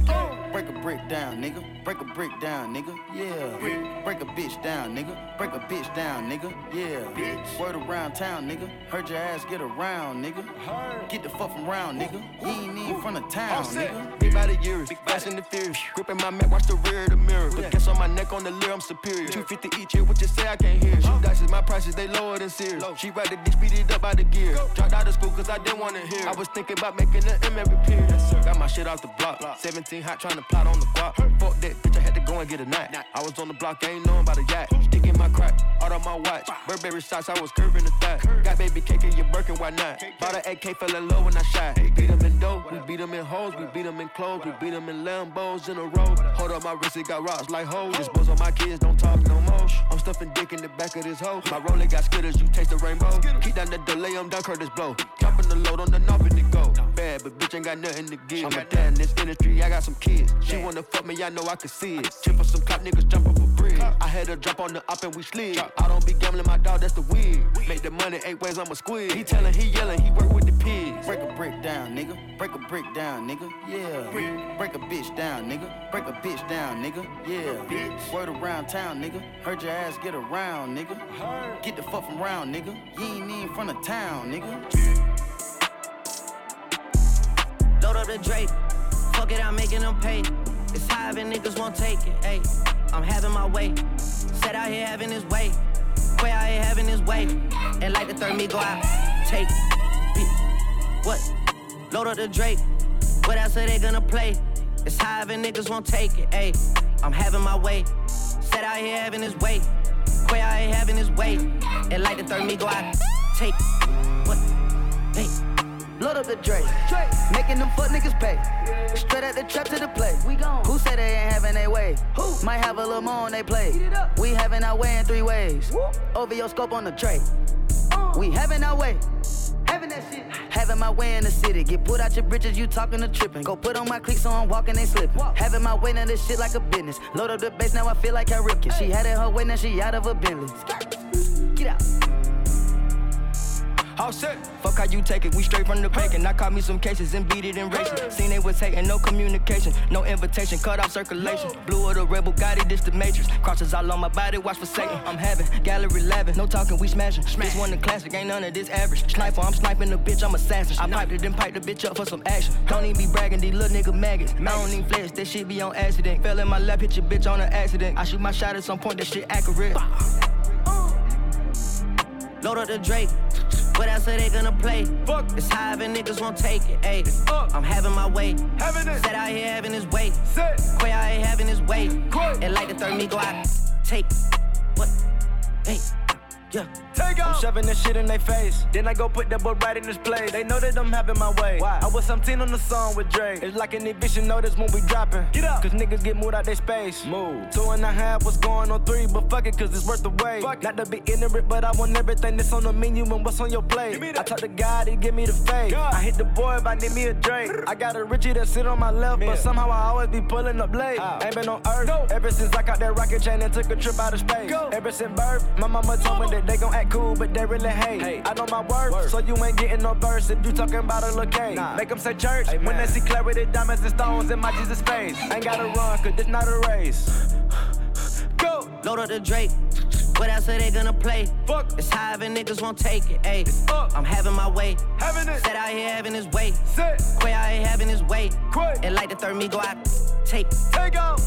Break a brick down, nigga. Break a brick down, nigga. Yeah. Break a bitch down, nigga. Break a bitch down, nigga. Yeah. Bitch. Word around town, nigga. Heard your ass get around, nigga. Get the fuck from round, nigga. You ain't even from the town, nigga. Big body years, fast and the fierce. Gripping my Mac, watch the rear of the mirror. Put gas on my neck on the leer, I'm superior. 250 each year, what you say I can't hear. Shoot dice my prices, they lower than Sears. She ride the dick, speed it up by the gear. Dropped out of school cause I didn't wanna hear. I was thinking about making an M every period. Got my shit off the block. 17 hot trying to plot on the guap. Fuck that bitch, I had to go and get a knot. I was on the block, ain't knowing about a yacht. Stick in my crack, out of my watch. Burberry socks, I was curving the thigh. Got baby cake in your Birkin, why not? Bought an AK, fell in love when I shot. Beat them in dope, we beat them in hoes, we beat them in clothes, we beat them in Lambos in a row. Hold up my wrist, it got rocks like hoes. This boys on my kids, don't talk no more. I'm stuffing dick in the back of this hoe. My roller got skitters, you taste the rainbow. Keep down the delay, I'm done, Kurtis Blow. Dropping the load on the knob it go. Bad, but bitch ain't got nothing to give. I'm a dad in this industry, I got some kids. She wanna fuck me, I know I can see it. Chip for some cop niggas jump up a bridge. I had her drop on the up and we slid. I don't be gambling, my dog, that's the weird. Make the money eight ways, I'm a squid. He tellin', he yellin', he work with the pigs. Break a brick down, nigga. Break a brick down, nigga. Yeah. Break a bitch down, nigga. Break a bitch down, nigga. Yeah. Word around town, nigga. Heard your ass get around, nigga. Get the fuck from round, nigga. You ain't even from the town, nigga. Load up the Drake. Fuck it, I'm making them pay. It's high and niggas won't take it. Ayy, I'm having my way. Set out here having his way. Way out here having his way. And like the third me go out. Take it. What? Load up the Drake. What else are they gonna play? It's high and niggas won't take it. Ayy, I'm having my way. Set out here having his way. Quay out here having his way. And like the third me go out. Take. What? Hey. Load up the Drake. Making them fuck niggas pay. Straight at the trap to the play. We gone. Who said they ain't having their way? Who? Might have a little more on they play. We having our way in three ways. Over your scope on the tray. Uh. We having our way. Having that shit. Having my way in the city. Get put out your bridges, you talking to tripping. Go put on my cleats so I'm walking, they slipping. Having my way in this shit like a business. Load up the bass, now I feel like I Ripken. She had it her way, now she out of a Bentley. Get out. All set. Fuck how you take it, we straight from the bacon. I caught me some cases and beat it in racing. Seen they was hating, no communication, no invitation, cut off circulation. Blue of the rebel, Gotti, this the matrix. Crosses all on my body, watch for Satan. Uh. I'm having gallery laughing, no talking, we smashing. This one the classic, ain't none of this average. Sniper, I'm sniping the bitch, I'm assassin. I piped it and piped the bitch up for some action. Don't even be bragging, these little nigga maggots. I don't even flex, that shit be on accident. Fell in my lap, hit your bitch on an accident. I shoot my shot at some point, that shit accurate. Load up the Drake. What else are they gonna play? Fuck. It's high and niggas won't take it. Ayy, I'm having my way. Having it. Set out here having his way. Set. Quay out here having his way. And like the third me go out. Take. What? Hey. Yeah. Take I'm shoving this shit in their face. Then I go put that boy right in this place. They know that I'm having my way. Why? I was 17 on the song with Dre. It's like an eviction notice when we dropping. Get up. Cause niggas get moved out their space. Move. Two and a half was going on three, but fuck it, cause it's worth the wait. Fuck. Not to be ignorant, but I want everything that's on the menu and what's on your plate. I talk to God, he give me the faith. God. I hit the boy if I need me a drink. I got a Richie that sit on my left, but somehow I always be pulling up late. Ain't been on earth no. ever since I got that rocket chain and took a trip out of space. Go. Ever since birth, my mama told me that they gon' act cool, but they really hate. Hey. I know my worth, Word. so you ain't getting no verse if you talking about a look nah. Make them say church Amen. when they see clarity, diamonds and stones in my Jesus face. Ain't gotta run, cause this not a race. Go! Load up the Drake. What else are they gonna play? Fuck. It's high and niggas won't take it. Ayy, I'm having my way. Having it. Set out here having his way. Set. Quay out here having his way. Quay. And like the third me go out. Take. Take out.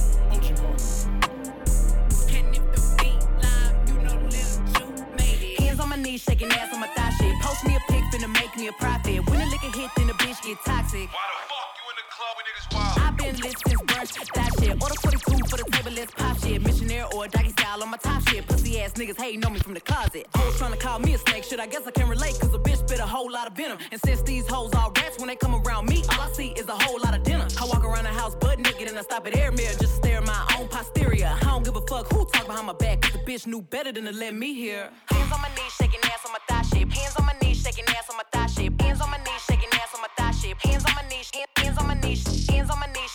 Hands on my knees, shaking ass on my thigh shit. Post me a pic, finna make me a profit. When a liquor hit, then the bitch get toxic. Why the fuck you in the club when niggas wild? I've been lit since brunch, that shit. Order 42 for the table, let's pop shit. Missionaire or doggy style on my top shit. Pussy ass niggas hating on me from the closet. Hoes trying to call me a snake, shit, I guess I can relate. Cause a bitch spit a whole lot of venom. And since these hoes all rats, when they come around me, all I see is a whole lot of dinner. I walk around the house butt naked and I stop at air mirror just to stare at my own posterior. I don't give a fuck who talk behind my back, bitch knew better than to let me hear. Hands on my knees, shaking ass on my thigh shape. Hands on my knees, shaking ass on my thigh shape. Hands on my knees, shaking ass on my thigh shape. Hands on my knees, hands on my knees, hands on my knees,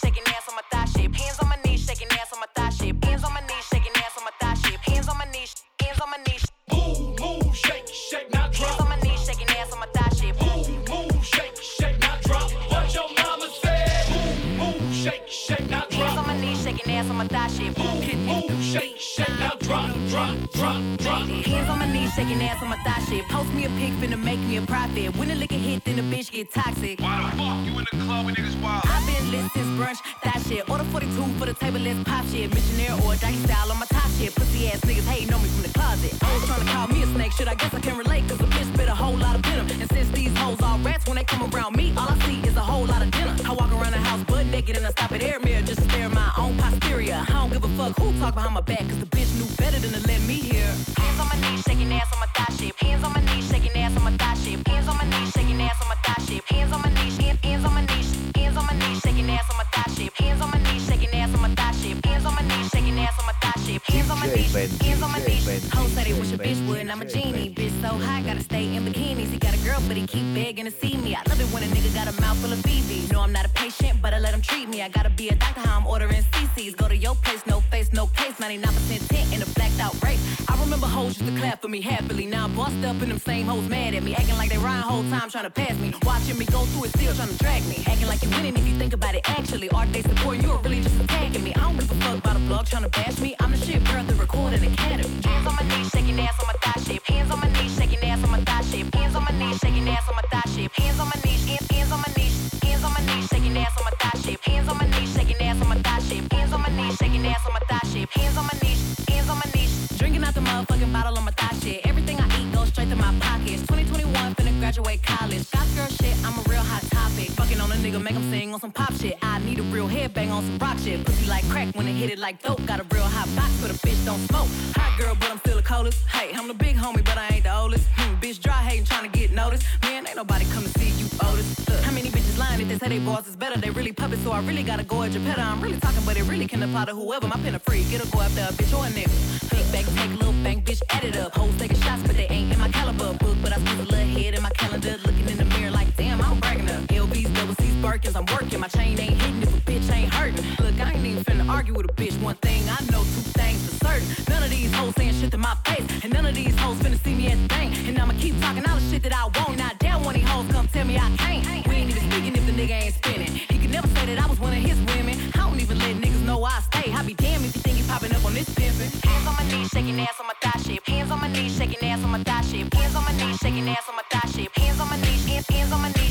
for the table, let's pop shit. Missionaire or doggy style on my top shit. Pussy ass niggas hating on me from the closet. Hoes trying to call me a snake, shit. I guess I can relate, cause the bitch spit a whole lot of venom. And since these hoes all rats, when they come around me, all I see is a whole lot of dinner. I walk around the house butt naked and I stop at air mirror just to stare at my own posterior. I don't give a fuck who talk behind my back, cause the bitch knew better than to let me mouth full of BB. No, I'm not a patient, but I let him treat me. I gotta be a doctor, how I'm ordering CCs. Go to your place, no face, no case. 99% tint in a blacked out race. I remember hoes used to clap for me happily. Now I'm bossed up and them same hoes mad at me. Acting like they rhyme whole time trying to pass me. Watching me go through it, still trying to drag me. Acting like you winning if you think about it actually. Are they supporting you or really just attacking me? I don't give a fuck about a blog trying to bash me. I'm the shit girl, the recording academy. Hands on my knees, shaking ass on my thigh shape. Hands on my knees, shaking ass on my thigh shape. Hands on my knees, shaking ass on my thigh the bottle on my thigh shit. Everything I eat goes straight to my pockets. 2021, finna graduate college. Got girl shit, I'm a real hot topic. Fucking on a nigga, make him sing on some pop shit. I need a real headbang on some rock shit. Pussy like crack when it hit it like dope. Got a real hot box, but a bitch don't smoke. Hot girl, but I'm still the coldest. Hey, I'm the big homie, but I ain't the oldest. Hmm, bitch dry hating, trying to get noticed. Man, ain't nobody come they say they mm-hmm. boss is better? They really puppets, so I really gotta go at your petter. I'm really talking, but it really can apply to whoever. My pen a free, get a go after a bitch or a nigga. Big back, take a little bank, bitch, add it up. Hoes taking shots, but they ain't in my caliber book. But I squeeze a little head in my calendar, looking in the mirror like, damn, I'm bragging up. LB's, double C's, Birkins, I'm working. My chain ain't hitting if a bitch ain't hurting. Look, I ain't even finna argue with a bitch. One thing I know, two things for certain. None of these hoes saying shit to my face, and none of these hoes finna see me as a thing. And I'ma keep talking all the shit that I want. Not down when these hoes come tell me I can't. Nigga ain't spinning. He could never say that I was one of his women. I don't even let niggas know I stay. I be damn if you think he popping up on this pimpin'. Hands on my knees, shaking ass on my thigh shape. Hands on my knees, shaking ass on my thigh shape. Hands on my knees, shaking ass on my thigh shape. Hands on my knees, hands, hands on my knees,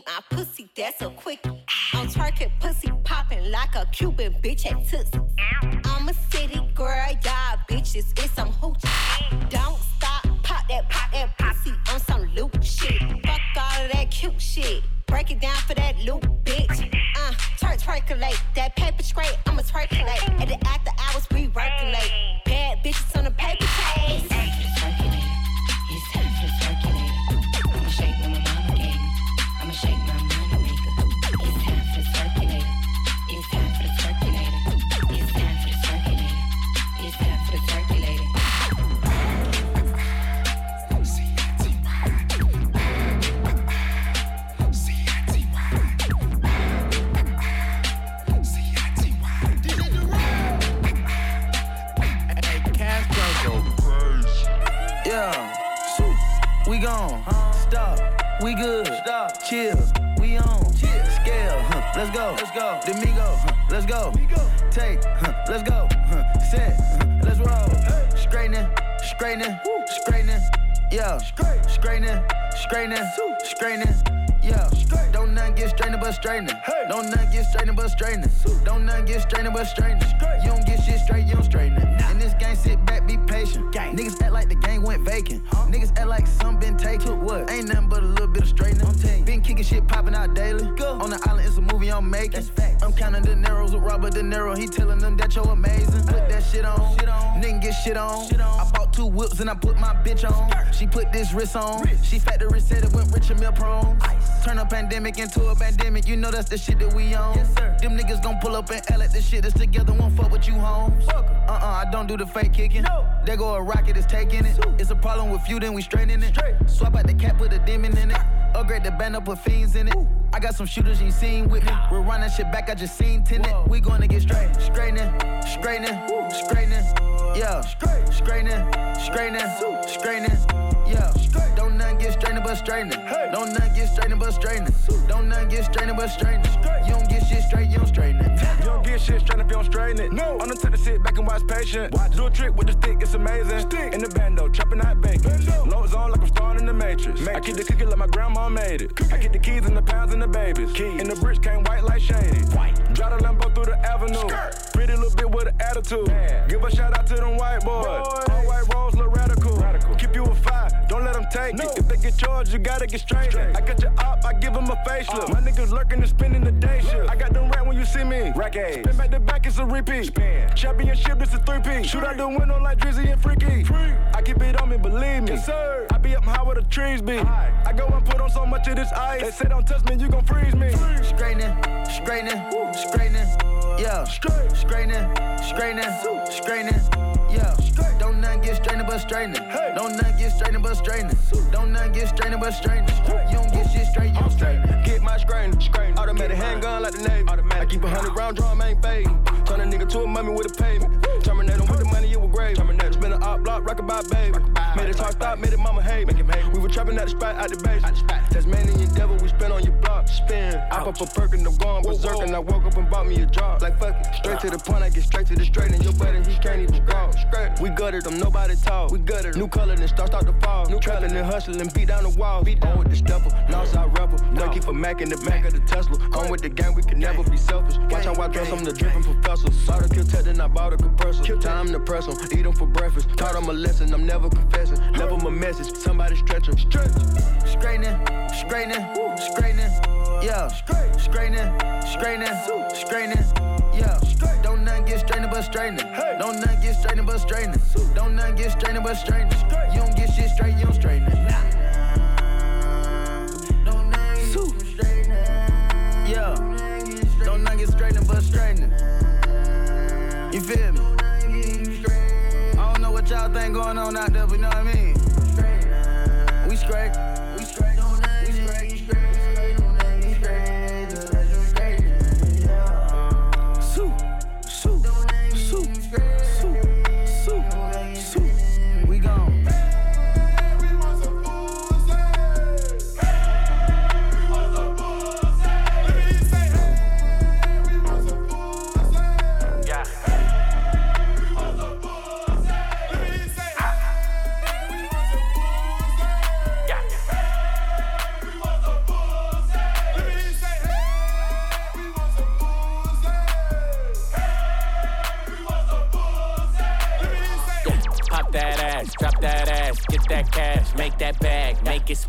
eat my pussy, that's a quick. I'm twerking, pussy popping like a Cuban bitch at Tootsie. Ain't nothing but a little bit of straightening. Been kicking shit popping out daily. Go. On the island, it's a movie I'm making. I'm counting the narrows with Robert De Niro. He telling them that you're amazing. Put that shit on. shit on. Get shit on. I bought two whips and I put my bitch on. She put this wrist on. She factory said it went rich and meal prone. Turn a pandemic into a pandemic. You know that's the shit that we on. Them niggas gon' pull up and L at the shit that's together. Won't fuck with you, homes. Uh uh, I don't do the fake kicking. No. There go a rocket, is taking it. It's a problem with you, then we straightening it. Swap out the cap, put a demon in it. Upgrade the band up, put fiends in it. I got some shooters you seen with me. We're running shit back, I just seen tenant. We gonna get straight, straightening, straightening, straightening. Yeah, straightening, straightening, straightening. Yeah, don't nothing get straightening but straightening. Don't nothing get straightening but straightening. Don't nothing get straightening but straightening. You don't get shit straight, you don't straighten it. You don't get shit straight if you don't straighten it. No. I'm the type to sit back and watch patient. Watch. Do a trick with the stick, it's amazing. Stick. In the bando, chopping out bacon. Loads on like I'm starting the matrix. I keep the cookie like my grandma made it. I get the keys and the pounds and the babies. Keys. And the bricks came white like shady. White. Drive the Lambo through the avenue. Pretty little bit with an attitude. Give a shout out to them white boys. All white rolls look radical. Them take it. If they get charged, you gotta get straight. I got your op, I give them a facelift. Uh-huh. My niggas lurking and spending the day shift. I got them rat when you see me. Rack Spin back to back, it's a repeat. Spin. Championship, it's a three-P. Shoot out the window like Drizzy and Freaky. I keep it on me, believe me. Yes, sir. I be up high where the trees be. I go and put on so much of this ice. They say don't touch me, you gon' freeze me. Straightening, straightening, straightening. Yeah, straightening, straightening, straightening. Yeah, don't nothing get straightening but straightening. Don't nothing get straightening but straightening. Don't nothing get straightening but straightening. You don't get shit straight, you don't straighten. Get my strain, strain. Automatic handgun like the Navy. I keep a hundred round drum, ain't fading. Turn a nigga to a mummy with a pavement. Terminate him with the money, it was grave. Terminate. Op block, rock by baby. Made it talk stop, made it mama hate me. We were trapping at the spot, out the base. Tasmanian devil, we spin on your block. Spin. I pop a perk and I'm going berserk. And I woke up and bought me a job. Like fuck it. Straight to the point, I get straight to the straight. And your buddy, he can't even walk. We gutted them, nobody talk. We gutted New color, then start start to fall. New trapping and hustling, beat down the wall. Beat down with the stepper, Northside rebel. No. keep a Mac in the back of the Tesla. I'm with the gang, we can never be selfish. Watch how I dress, I'm the dripping professor. Saw the kill tech, then I bought a compressor. Time to press 'em, eat 'em for breakfast. Taught 'em a lesson, I'm never confessing. Level my message, somebody stretch 'em. Stretch. Straightening, straightening, straightening. Yeah, straightening, straightening, straightening. Yeah, don't nothing get straightening but straightening. Don't nothing get straightening but straightening. Don't nothing get straightening but straightening. You don't get shit straight, you don't straighten it. Yeah, don't nothing get straightening but straightening. You feel me? Everything going on out there, you know what I mean? We straight.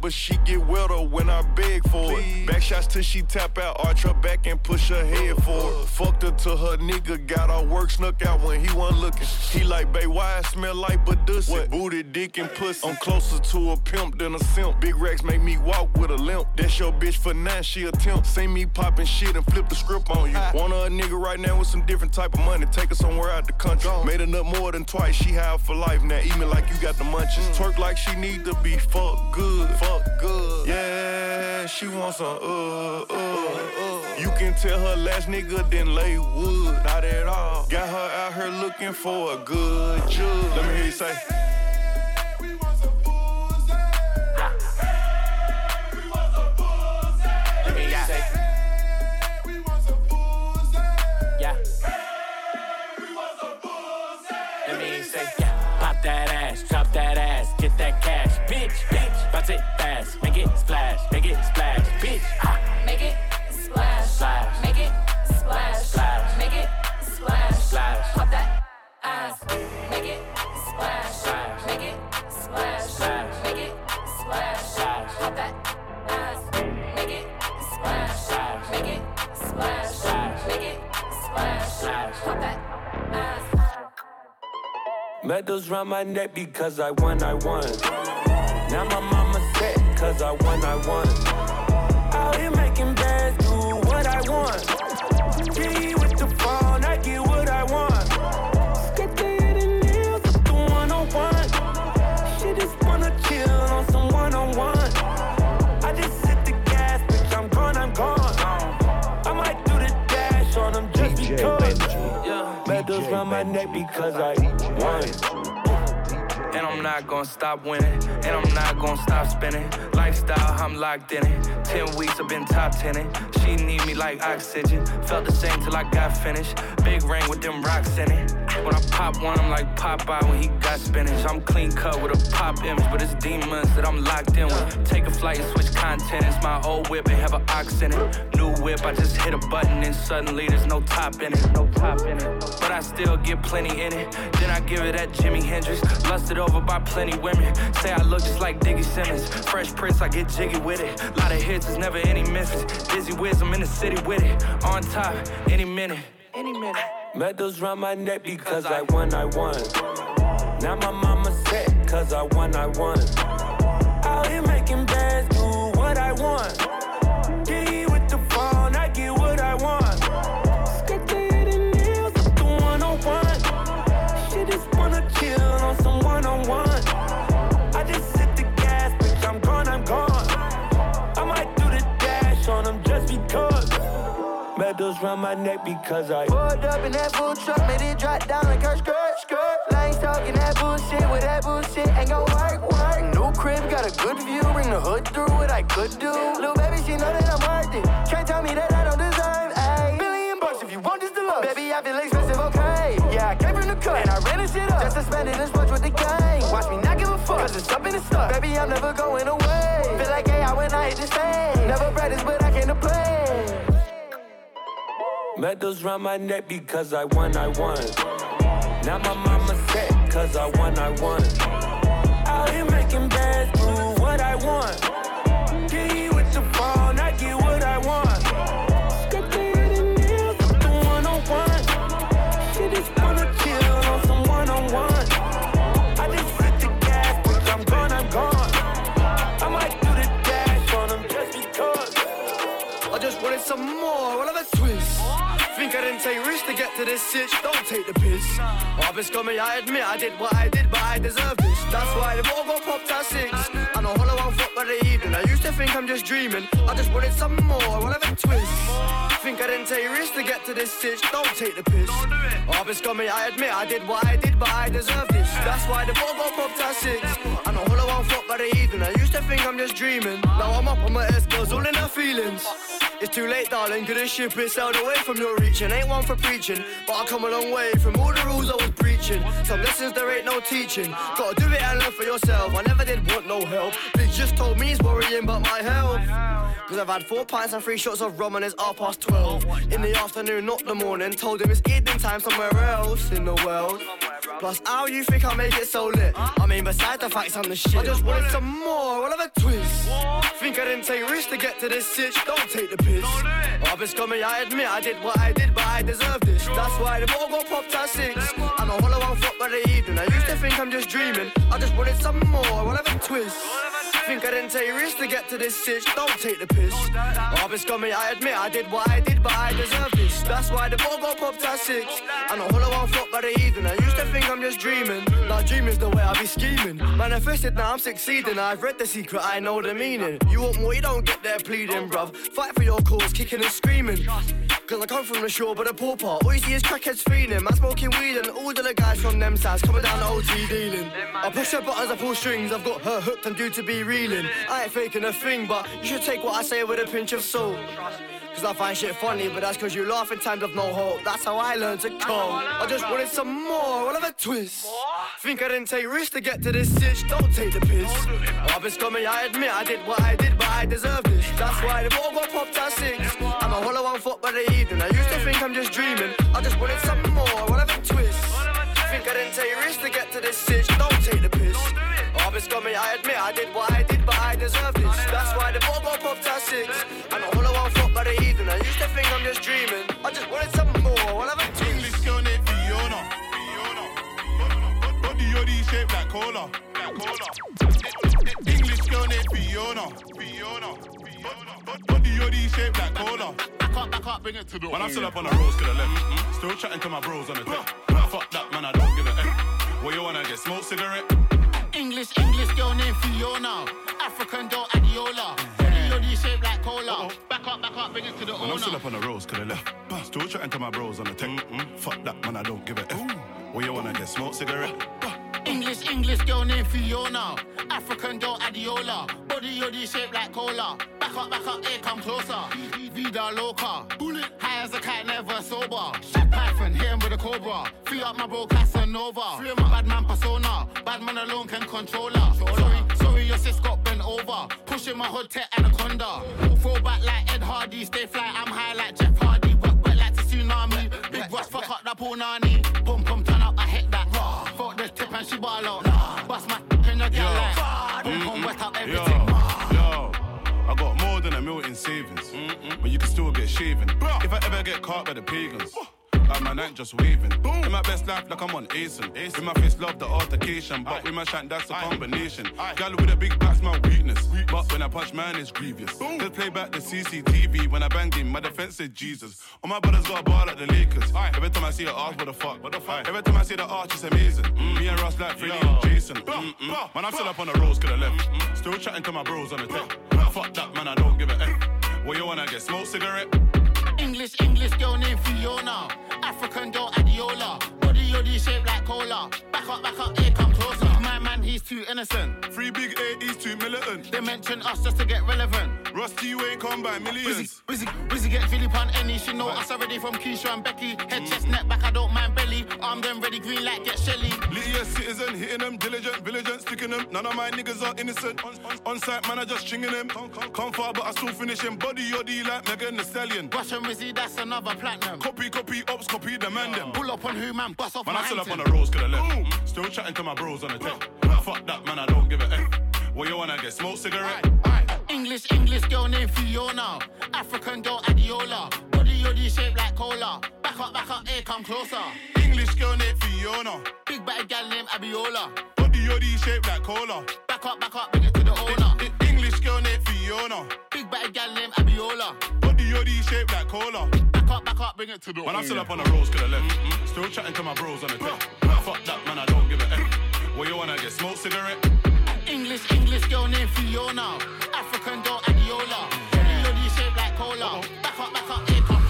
but she get wetter when I beg for it. Back shots till she tap out, arch her back and push her head forward. Fucked her till her nigga got her work snuck out when he wasn't looking. He like, babe, why I smell like Badussy? Booty, dick, and pussy. I'm closer to a pimp than a simp. Big racks make me walk with a limp. That's your bitch for now, she a temp. See me popping shit and flip the script on you. Want a nigga right now with some different type of money. Take her somewhere out the country. Made enough more than twice, she high for life. Now eat me like you got the munchies. Twerk like she need to be fuck good. Fuck good. Yeah, she wants some uh, uh, uh. You can tell her last nigga didn't lay wood. Not at all. Got her out here looking for a good judge. Let me hear you say. It splash, make it splash, bitch. Ah. Make it splash, Splash. make it splash, Splash. make it splash, Splash. Pop that ass, make it splash, Splash. make it splash, Splash. make it splash, Splash. Pop that ass, make it splash, Splash. make it splash, Splash. make it splash, Splash. Pop that ass. Medals round my neck because I won, I won. Now my mama cause I won, I won. Out here making bands, do what I want. G with the phone, I get what I want. The hidden nails with the 101. She just wanna chill on some one on one. I just hit the gas, bitch, I'm gone, I'm gone. I might do the dash on them just because. Yeah. Medals round my neck because I won. And I'm not gonna stop winning. And I'm not gonna stop spinning. Lifestyle, I'm locked in it. Ten weeks, I've been top tenning. She need me like oxygen. Felt the same till I got finished. Big ring with them rocks in it. When I pop one, I'm like Popeye when he got spinach. I'm clean cut with a pop image, but it's demons that I'm locked in with. Take a flight and switch content. It's my old whip, it have an ox in it. New whip, I just hit a button and suddenly there's no top in it. No top in it. But I still get plenty in it. Then I give it that Jimi Hendrix. Lusted over by plenty women. Say I look just like Diggy Simmons. Fresh Prince, I get jiggy with it. Lot of hits, there's never any misses. Dizzy Wiz, I'm in the city with it. On top, any minute. Any minute. Medals round my neck because I won, I won. Now my mama set cause I won, I won. Out here making bands, do what I want. Medals round my neck because I Pulled up in that food truck, made it drop down like her skirt, skirt. Lanes talking that bullshit with that bullshit, ain't gon' work, work. New crib, got a good view, bring the hood through what I could do. Little baby, she know that I'm worth it. Can't tell me that I don't deserve, ayy. Billion bucks if you want this deluxe. Baby, I feel expensive, okay. Yeah, I came from the cut and I ran this shit up. Just to spend it and sponge with the gang. Watch me not give a fuck, cause it's up in the stuff. Baby, I'm never going away. Feel like AI when I hit the stage. Never practice, but I came to play. Medals round my neck because I won, I won. Now my mama set cause I won, I won. Out here making bands, do what I want. Take risks to get to this sitch, don't take the piss. I've been I admit I did what I did, but I deserve this. That's why the ball got popped at six. I know hollow on foot by the evening. I used to think I'm just dreaming. I just wanted some more, whatever twist. Think I didn't take risks to get to this sitch, don't take the piss. I've been scummy, I admit I did what I did, but I deserve this. That's why the ball got popped at six. I know hollow on foot by the evening. I used to think I'm just dreaming. Now I'm up on my S girls, all in her feelings. It's too late, darling, cause this ship is sailed away from your reaching. Ain't one for preaching, but I come a long way from all the rules I preaching. Some lessons there ain't no teaching. Gotta do it and learn for yourself. I never did want no help. Bitch just told me he's worrying about my health. Cause I've had four pints and three shots of rum and it's half past twelve. In the afternoon, not the morning. Told him it's evening time somewhere else in the world. Plus, how you think I make it so lit? I mean, besides the facts, I'm the shit. I just wanted some more, what of a twist? Think I didn't take risks to get to this sitch? Don't take the piss. I've been scummy, I admit I did what I did, but I deserve this. That's why the ball got popped at six. I'm a hollow on foot by the evening. I used to think I'm just dreaming. I just wanted some more, what of a twist? Think I didn't take risks to get to this sitch? Don't take the piss. I've been scummy, I admit I did what I did, but I deserve this. That's why the ball got popped at six. I'm a hollow on foot by the evening. I used to think I'm just dreaming. Now dreaming's the way I be scheming. Manifested, now I'm succeeding. I've read the secret, I know the meaning. You want more, you don't get there pleading, bruv. Fight for your cause, kicking and screaming. Cause I come from the shore, but the poor part. All you see is crackheads feeling. Man smoking weed and all the guys from them sides coming down the OT dealing. I push her buttons, I pull strings. I've got her hooked and due to be reeling. I ain't faking a thing, but you should take what I say with a pinch of salt. Cause I find shit funny, but that's cause you laugh in times of no hope. That's how I learned to cope. I just wanted some more, what of a twist. Think I didn't take risks to get to this sitch, don't take the piss. I've been scummy, I admit I did what I did, but I deserve this. That's why the ball got popped at six. A hollow on foot by the evening. I used to think I'm just dreaming. I just wanted some more, what of a twist. Think I didn't take risks to get to this sitch, don't take the piss. I've been scummy, I admit I did what I did, but I deserve this. That's why the ball got popped at six. I'm a hollow on foot by the evening. I used to think I'm just dreaming. I just wanted some more, what of a twist. English girl named Fiona. Fiona. Body yoddy shaped like cola. Like cola. English girl named Fiona. Fiona. Body yoddy shaped like cola. Back up, back up, bring it to the When I'm still up on the roads to the left, still chatting to my bros on the tech. Fuck that man, I don't give a F. What you wanna get? Smoke cigarette? English, English girl named Fiona. African doll Adiola. Yoddy shaped like cola. Back up, back up, bring it to the When I'm still up on the roads to the left, still chatting to my bros on the tech. Mm-hmm. Fuck that man, I don't give a F. What you wanna get? Smoke cigarette? Uh-huh. English, English girl named Fiona. African girl Adiola. Body yoddy shaped like cola. Back up, back up, here come closer. Vida loca. Bullet. High as a cat, never sober. Shit Python, hit him with a cobra. Free up my bro Casanova. Free my bad man persona. Bad man alone can control her. Sorry, sorry, your sis got bent over. Pushing my hood to anaconda. Throw back like Ed Hardy. Stay fly, I'm high like Jeff Hardy. Work back like the tsunami. Big rush, fuck up that poor nanny. Ball out. Bust my in girl like. Boom, boom, wet everything. yo, I got more than a mil in savings, but you can still get shaven. If I ever get caught by the pagans. Like my night just waving. Boom. In my best life, like I'm on Ace. In my face, love the altercation. But with my shank, that's a combination. Gal with a big back's my weakness. But when I punch, man, it's grievous. Boom. Just play back the CCTV. When I bang him, my defense said Jesus. All my brothers got a ball like the Lakers. Every time I see an arch, what the fuck? What the fuck? Every time I see the arch, it's amazing. Mm. Me and Ross like Freddie and Jason. Man, I'm still up on the roads to the left. Still chatting to my bros on the tech. Fuck that, man, I don't give a F. What you wanna get? Smoke cigarette? English, English girl named Fiona. African doll Adiola. Body yoddy shaped like cola. Back up, back up, here come closer. My man, he's too innocent. Free big A, he's too militant. They mention us just to get relevant. Rusty, you ain't come by millions. Busy, busy get Philip on any. She know us already from Keisha and Becky. Head, chest, neck, back, I don't mind belly. Armed and ready, green light, get Shelly. Lydia citizen, hitting them, diligent, vigilant, sticking them. None of my niggas are innocent. On, on, on site, man, I just stringing them. Come, come, come far, but I still finish him. Body, yoddy, like Megan Thee Stallion. Russian Rizzy, that's another platinum. Copy, copy, ops, copy, demand them. Pull up on who, man, bust off Man, my I still up on the could have left. Still chatting to my bros on the tech. Fuck that, man, I don't give a F. What you wanna get? Smoke cigarette? English, English girl named Fiona. African girl Adiola. Body yoddy shaped like cola. Back up, back up, here, come closer. English girl named Fiona. Big bad gal named Abiola. Body yoddy shaped like cola. Back up, back up, bring it to the owner. English girl named Fiona. Big bad gal named Abiola. Body yoddy shaped like cola. Back up, back up, bring it to the Man, owner. I'm still up on the roads, could have left. Still chatting to my bros on the tech. Fuck that, man, I don't give a F. What you wanna get? Smoke cigarette? English, English girl named Fiona. African girl Adiola. Yoddy shaped like cola. Back up, back up, here, come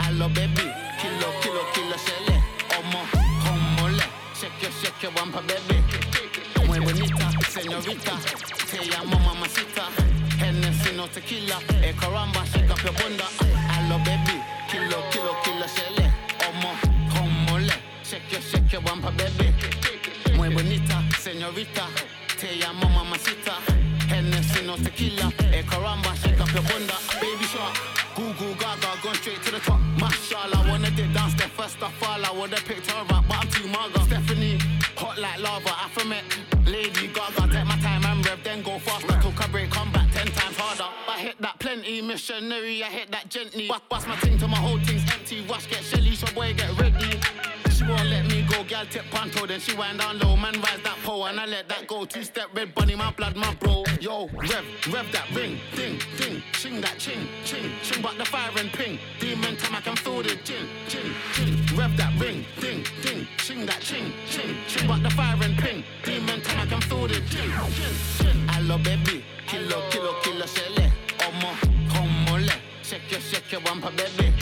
Hello, baby. Kilo, kilo, kilo, shele. Omo, homole. Shake your, shake your bumper, baby. Muy bonita, señorita. Te llamo mamacita. Hennessy, no tequila. Eh, caramba, shake up your bunda. Hello, baby. Kilo, kilo, kilo, shele. Omo, homole. Shake your, shake your bumper, baby. Señorita. Te llamo mamacita. Hennessy, no tequila. Eh, caramba, shake up your bunda. Baby shark. Goo goo gaga, gone straight to the top. Mashallah, wanna did dance the first of all. I would've picked her up, but I'm too maga. Stephanie, hot like lava. Afromet, Lady Gaga. Take my time and rev, then go faster. Took a break, come back ten times harder. I hit that plenty, missionary. I hit that gently. Bust, my ting till my whole thing's empty. Wash, get Shelly, so boy, get ready. She won't let me go, gal tip panto, then she wind down low. Man rise that pole and I let that go. Two step red bunny, my blood, my bro. Yo, rev, rev that ring, ding, ding, ching that ching, ching, ching, but the fire and ping. Demon time I can feel the gin, gin, gin. Rev that ring, ding, ding, ching that ching, ching, ching, but the fire and ping. Demon time I can feel the gin, gin, gin. Hello baby, kilo, kilo, kilo, shele, omo, homole. Shake your, shake your bumper, baby.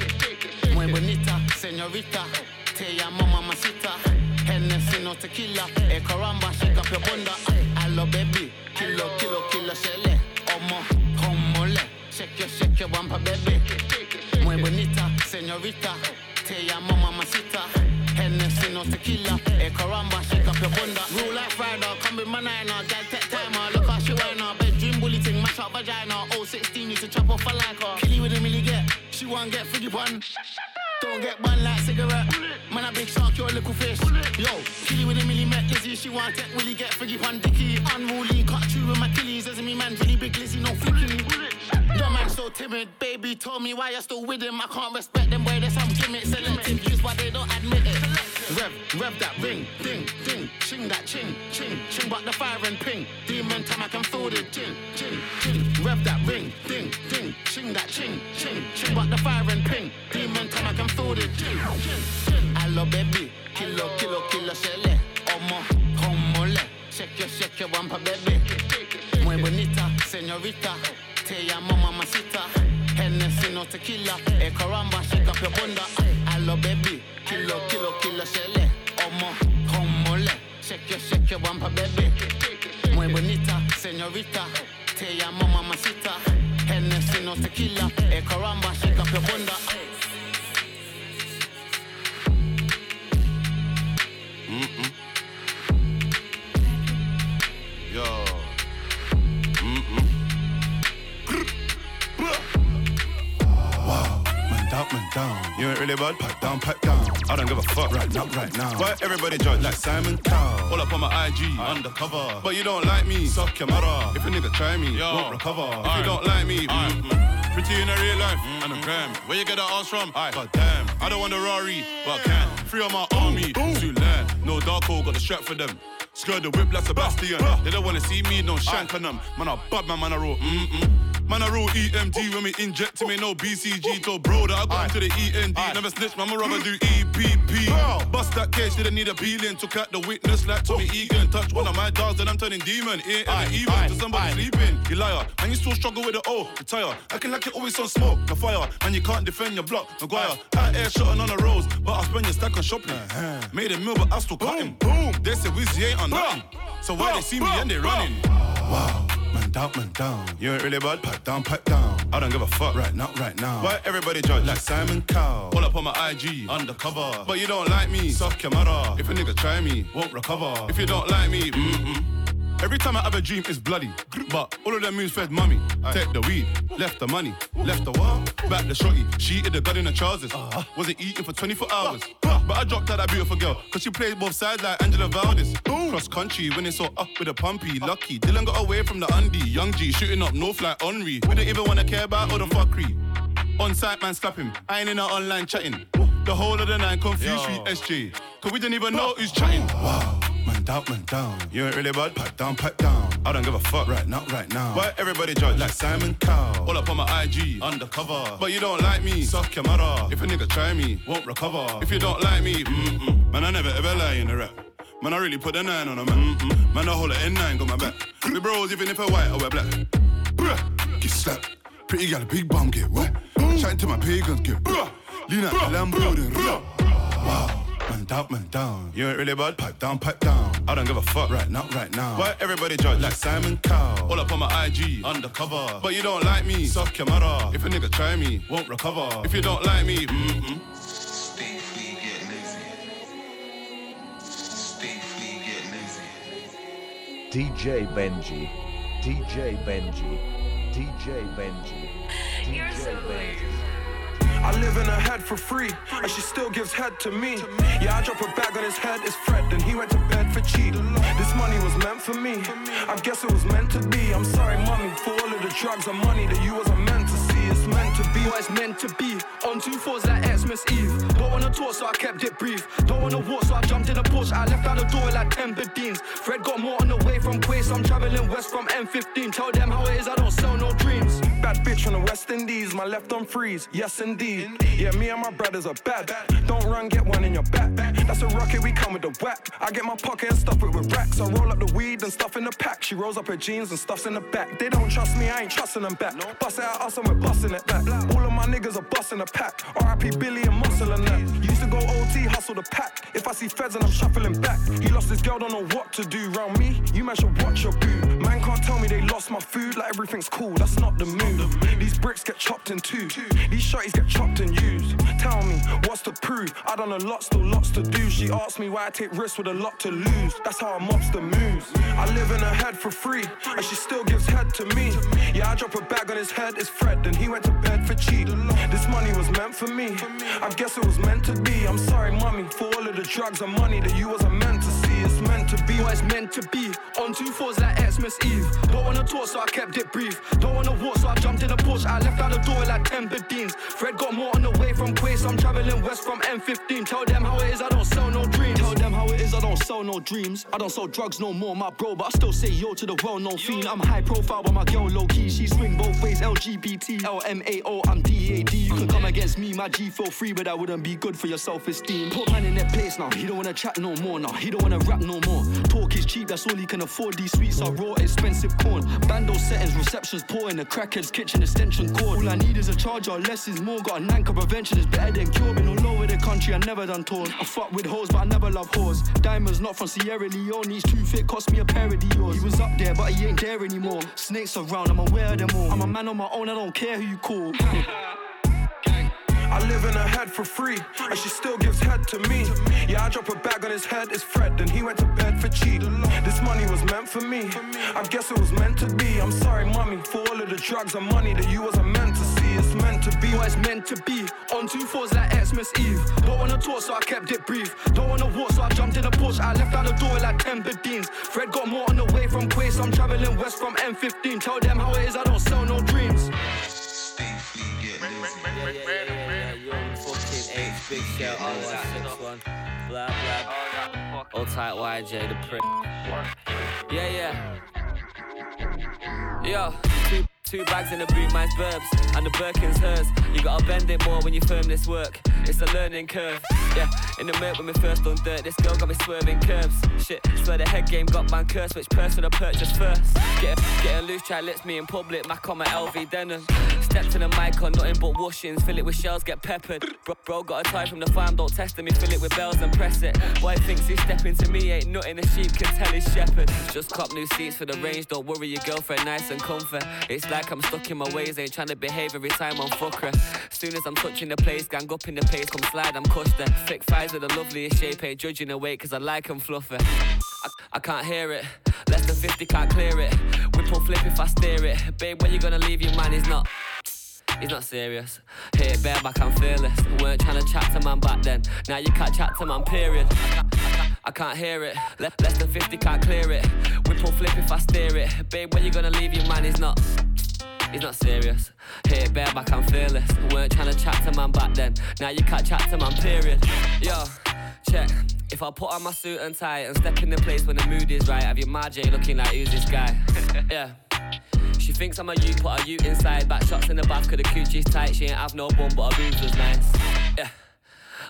Muy bonita, señorita. Te llamo mamacita. Hennessy, no tequila. Eh, caramba, shake up your bunda. Hello, baby. Kilo, kilo, kilo, shele. Omo, homole. Shake your, shake your bumper, baby. Muy bonita, señorita. Te llamo mamacita. Hennessy, no tequila. Eh, caramba, shake up your bunda. Rule like Friday, come with my niner. Gal, take timer. Look how she whine her. Bedroom bully ting, mash up vagina. Oh, 16, need to chop off a like her. Killy with a milli get. She want get friggy one. Don't get bun like cigarette. Man, a big shark, your little fish. Yo, killy with a milli met Lizzie. She want it, will he get friggy one dicky? Unruly, cut through with my killies. As me man, really big Lizzie, no flicky. Your man so timid, baby. Told me why you're still with him. I can't respect them, boy. There's some gimmicks. Selective use why they don't admit it. Rev, rev that ring, ding, ding, ching that ching, ching, ching, but the fire and ping. Demon time I can feel the gin, gin, gin. Rev that ring, ding, ding, ching that ching, ching, ching, but the fire and ping. Demon time I can feel gin, gin. Hello baby, kilo, kilo, kilo, shele, omo, homole. Shake your, shake your bumper, baby. Muy bonita, señorita. Te llamo mamacita. Hennessy, no tequila. e caramba, shake up your bunda. Hello, baby. Kilo, kilo, kilo, shele. Omo, le. Shake your, shake your bumper, baby. Muy bonita, señorita. Llamo mamacita. Hennessy, no tequila. Eh, caramba, shake up your bunda. Down, man down. You ain't really bad, pipe down, pipe down. I don't give a fuck right now, right now. Why everybody judge like Simon Cowell? All up on my IG, undercover. But you don't like me, suck your mother. If a nigga try me, won't recover. If you don't like me, mm, pretty in a real life, and a gram. Where you get that ass from? God damn, I don't want a Rari, but I can. Free on my army, too late. No dark hole, got the strap for them. Skirt the whip like Sebastian. They don't wanna see me, no shank on them. Man, I bad man, man, I roll. Mm-mm. Man, I roll EMD when we inject him, ain't no BCG. Told bro that I got into the END. Never snitch, man, my rubber do EPP. Bust that case, didn't need a peeling. Took out the witness like Tommy Egan. Touch one of my dogs, then I'm turning demon. Ain't ever even to somebody sleeping. You liar, and you still struggle with the O. Retire, acting like you're always on smoke. The fire, and you can't defend your block. Maguire, out air shotting on the roads, but I spend your stack on shopping. Made a meal, but I still cut him. Boom. They say Wizzy ain't on nothing. So why they see me and they running? Wow. Man down, man down. You ain't really bad, pipe down, pipe down. I don't give a fuck right now, right now. Why everybody judge like Simon Cowell? Pull up on my IG, undercover. But you don't like me, suck your. If a nigga try me, won't recover. If you don't like me, mm-mm. Every time I have a dream, it's bloody. But all of them moves fed mummy. Take the weed, left the money, left the what? Back the shorty. She eated the gun in the trousers. Uh-huh. Wasn't eating for 24 hours. But I dropped out that beautiful girl, cause she plays both sides like Angela Valdez. Cross country, when it's so up with a pumpy. Lucky, Dylan got away from the undie. Young G shooting up north like Henri. We don't even wanna care about all the fuckery. On site, man, slap him. I ain't in our online chatting. The whole of the night, confused with SJ. Cause we didn't even know who's chatting. Wow. Man down, man down. You ain't really bad, pipe down, pipe down. I don't give a fuck right now, right now. Why everybody judge like Simon Cowell? All up on my IG, undercover. But you don't like me, suck your mother. If a nigga try me, won't recover. If you don't like me, mm-mm. Man, I never ever lie in the rap. Man, I really put a nine on a man. Mm-mm. Man, I hold a N9, got my back. We bros, even if I white or wear black. Bruh, get slapped. Pretty gal, big bum, get wet. Chatting to my pagans, get bruh. Lean out the Lambo. Wow. Man down, man down. You ain't really bad, pipe down, pipe down. I don't give a fuck right now, right now. Why everybody judge like Simon Cowell? All up on my IG, undercover. But you don't like me, suck your mother. If a nigga try me, won't recover. If you don't like me, mm-mm. DJ Benji, DJ Benji, DJ Benji, DJ Benji. I live in her head for free, and she still gives head to me. Yeah, I drop a bag on his head, it's Fred, and he went to bed for cheap. This money was meant for me, I guess it was meant to be. I'm sorry, mommy, for all of the drugs and money that you wasn't meant to see. It's meant to be what it's meant to be. On two fours like Xmas Eve. Don't wanna talk, so I kept it brief. Don't wanna walk, so I jumped in a Porsche. I left out the door like 10 Bedines. Fred got more on the way from Quay, so I'm traveling west from M15. Tell them how it is, I don't sell no dreams. Bad bitch from the West Indies, my left on freeze. Yes, indeed. Yeah, me and my brothers are bad. Don't run, get one in your back. That's a rocket, we come with the whack. I get my pocket and stuff it with racks. I roll up the weed and stuff in the pack. She rolls up her jeans and stuffs in the back. They don't trust me, I ain't trusting them back. Bust it out us and we're busting it back. All of my niggas are busting a pack. RIP Billy and Muscle and that. Used to go OT, hustle the pack. If I see feds and I'm shuffling back. He lost his girl, don't know what to do. Round me, you man should watch your boot. Man can't tell me they lost my food, like everything's cool. That's not the move. These bricks get chopped in two. These shotties get chopped and used. Tell me, what's to prove? I done a lot, still lots to do. She asked me why I take risks with a lot to lose. That's how a mobster moves. I live in her head for free, and she still gives head to me. Yeah, I drop a bag on his head, it's Fred, and he went to bed for cheap. This money was meant for me. I guess it was meant to be. I'm sorry, mommy, for all of the drugs and money that you wasn't meant to to be what it's meant to be. On two fours like Xmas Eve. Don't wanna talk, so I kept it brief. Don't wanna walk, so I jumped in a Porsche. I left out the door like 10 Bedines. Fred got more on the way from Quay, so I'm traveling west from M15. Tell them how it is, I don't sell no dreams. Tell them how it is, I don't sell no dreams. I don't sell drugs no more, my bro, but I still say yo to the well-known fiend. I'm high profile, but my girl low key. She swing both ways, LGBT, LMAO, I'm DAD. You can come against me, my G feel free, but that wouldn't be good for your self-esteem. Put man in their place now, he don't wanna chat no more now. He don't wanna rap no more. Talk is cheap, that's all he can afford. These sweets are raw, expensive corn. Bando settings, receptions poor in the crackhead's kitchen extension cord. All I need is a charger, less is more. Got a nanka prevention is better than. Been all over the country, I never done tours. I fuck with hoes, but I never love whores. Diamonds not from Sierra Leone, he's too fit, cost me a pair of Dior's. He was up there, but he ain't there anymore. Snakes around, I'm aware of them all. I'm a man on my own, I don't care who you call. [LAUGHS] I live in her head for free, and she still gives head to me. Yeah, I drop a bag on his head, it's Fred, and he went to bed for cheap. This money was meant for me, I guess it was meant to be. I'm sorry, mommy, for all of the drugs and money that you wasn't meant to see. It's meant to be what it's meant to be. On two fours like Xmas Eve. Don't wanna talk, so I kept it brief. Don't wanna walk, so I jumped in a Porsche. I left out the door like 10 Bedines. Fred got more on the way from Quay, so I'm traveling west from M15. Tell them how it is, I don't sell no dreams. Big shout out to 61. Blah blah. Old tight YJ the prick. Yeah, yeah. Yo, two, bags in the boot, mine's burbs, and the Birkin's hers. You gotta bend it more when you firm this work. It's a learning curve. Yeah, in the Merc when we first on dirt, this girl got me swerving curves. Shit, swear the head game got man cursed. Which person I purchase first? Get a, get a loose try, lets me in public. Mac on my LV denim. step to the mic on nothing but washings. Fill it with shells, get peppered. Bro, bro got a tie from the farm, don't test me. Fill it with bells and press it. Boy thinks he's stepping to me, ain't nothing a sheep can tell his shepherd. Just cop new seats for the range, don't worry your girlfriend, nice and comfy. It's like I'm stuck in my ways, ain't trying to behave every time I'm fuck her. Soon as I'm touching the place, gang up in the pace, come slide, I'm there. Thick thighs with the loveliest shape, ain't judging the weight, cause I like 'em fluffy. I, I can't hear it, less than 50 can't clear it. Whip or flip if I steer it. Babe, when you gonna leave your man? He's not. He's not serious. Hit it bareback, I'm fearless. Weren't trying to chat to man back then. Now you can't chat to man, period. I can't, I can't, I can't hear it. Le- less than 50 can't clear it. Whip or flip if I steer it. Babe, when you gonna leave your man? He's not. He's not serious. Hit it bareback, I'm fearless. Weren't trying to chat to man back then. Now you can't chat to man, period. Yo, check. If I put on my suit and tie and step in the place when the mood is right, have your Marjay looking like who's this guy? [LAUGHS] yeah. She thinks I'm a you, put a you inside. Back shots in the back, cause the coochie's tight. She ain't have no bum, but her boobs was nice. Yeah.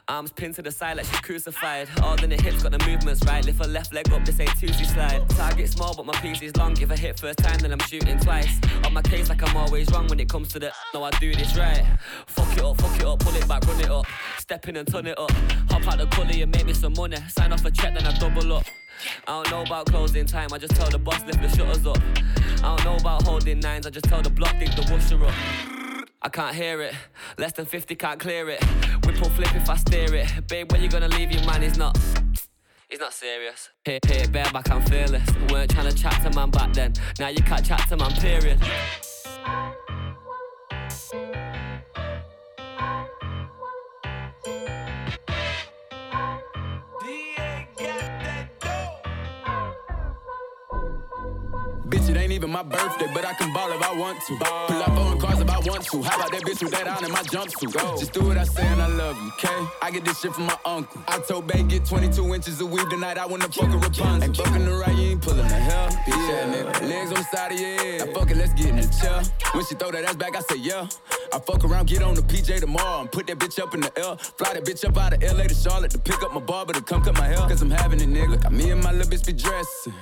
Arms pinned to the side like she's crucified. All in the hips, got the movements right. Lift her left leg up, this ain't Tuesday slide. Target small, but my piece is long. Give a hit first time, then I'm shooting twice. On my case, like I'm always wrong when it comes to the. No, I do this right. Fuck it up, fuck it up, pull it back, run it up. Step in and turn it up. Hop out the gully and make me some money. Sign off a check, then I double up. I don't know about closing time, I just tell the boss lift the shutters up. I don't know about holding nines, I just tell the block dig the washer up. I can't hear it, less than 50 can't clear it. Whip or flip if I steer it. Babe, when you gonna leave your man? He's not. He's not serious. Hit, hit it bareback, I'm fearless. Weren't trying to chat to man back then. Now you can't chat to man, period. Even my birthday, but I can ball if I want to. Pull up on cars if I want to. How about that bitch with that on in my jumpsuit? Just do what I say and I love you, okay? I get this shit from my uncle. I told Bay get 22 inches of weed tonight. I wanna fuck a Rapunzel. Ain't fucking the right, you ain't pulling the hell. Bitch, yeah, nigga. Legs on the side of your head. I fuck it, let's get in the chair. When she throw that ass back, I say yeah. I fuck around, get on the PJ tomorrow and put that bitch up in the L. Fly that bitch up out of LA to Charlotte to pick up my barber to come cut my hair. Cause I'm having it, nigga. Me and my little bitch be dressing.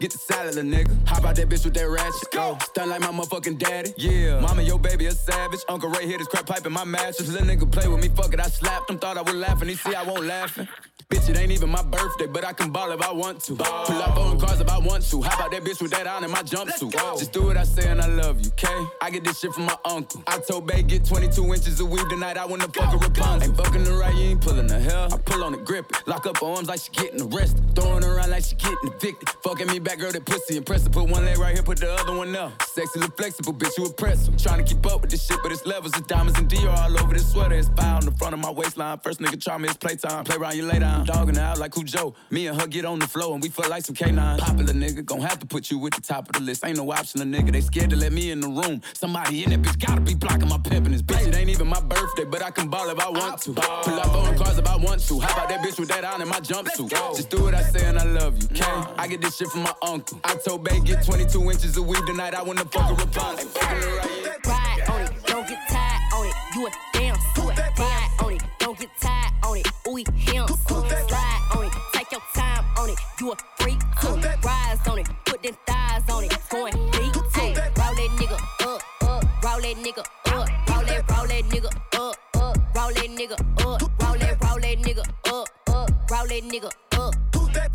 Get the salad, little nigga. Hop out that bitch with that ratchet. Go. Stun like my motherfucking daddy. Yeah. Mama, your baby a savage. Uncle Ray hit his crap pipe in my mattress. Little nigga play with me, fuck it. I slapped him, thought I was laughing. He see I won't laughing. Bitch, it ain't even my birthday, but I can ball if I want to. Pull up on cars if I want to. How about that bitch with that on in my jumpsuit? Just do what I say and I love you, okay? I get this shit from my uncle. I told Bay get 22 inches of weed tonight. I wanna fuck a Rapunzel. Ain't fucking the right, you ain't pulling the hell. I pull on the grip it. Lock up her arms like she getting arrested. Throwing around like she getting evicted. Fucking me back, girl, that pussy impressive. Put one leg right here, put the other one up. Sexy, look flexible, bitch, you impressive. Trying to keep up with this shit, but it's levels of diamonds and Dior all over this sweater. It's fire on the front of my waistline. First nigga try me, it's playtime. Play around you later. I'm dogging out like Cujo. Me and her get on the floor and we feel like some K9. Popular nigga, gon' have to put you at the top of the list. Ain't no option, a nigga. They scared to let me in the room. Somebody in that bitch gotta be blocking my pimpin' this bitch. It ain't even my birthday, but I can ball if I want to. Pull up on cars if I want to. How about that bitch with that on in my jumpsuit? Just do what I say and I love you, okay? I get this shit from my uncle. I told Bay get 22 inches of weed tonight. I wanna fuck a Rapunzel. Ride on it, don't get tired on it. You a damn suit. Ride on it, don't get tired on it. Ooh, that nigga up. Roll that, roll that nigga up, up. Roll that nigga up. Roll that, roll that nigga up, up. Roll that nigga up.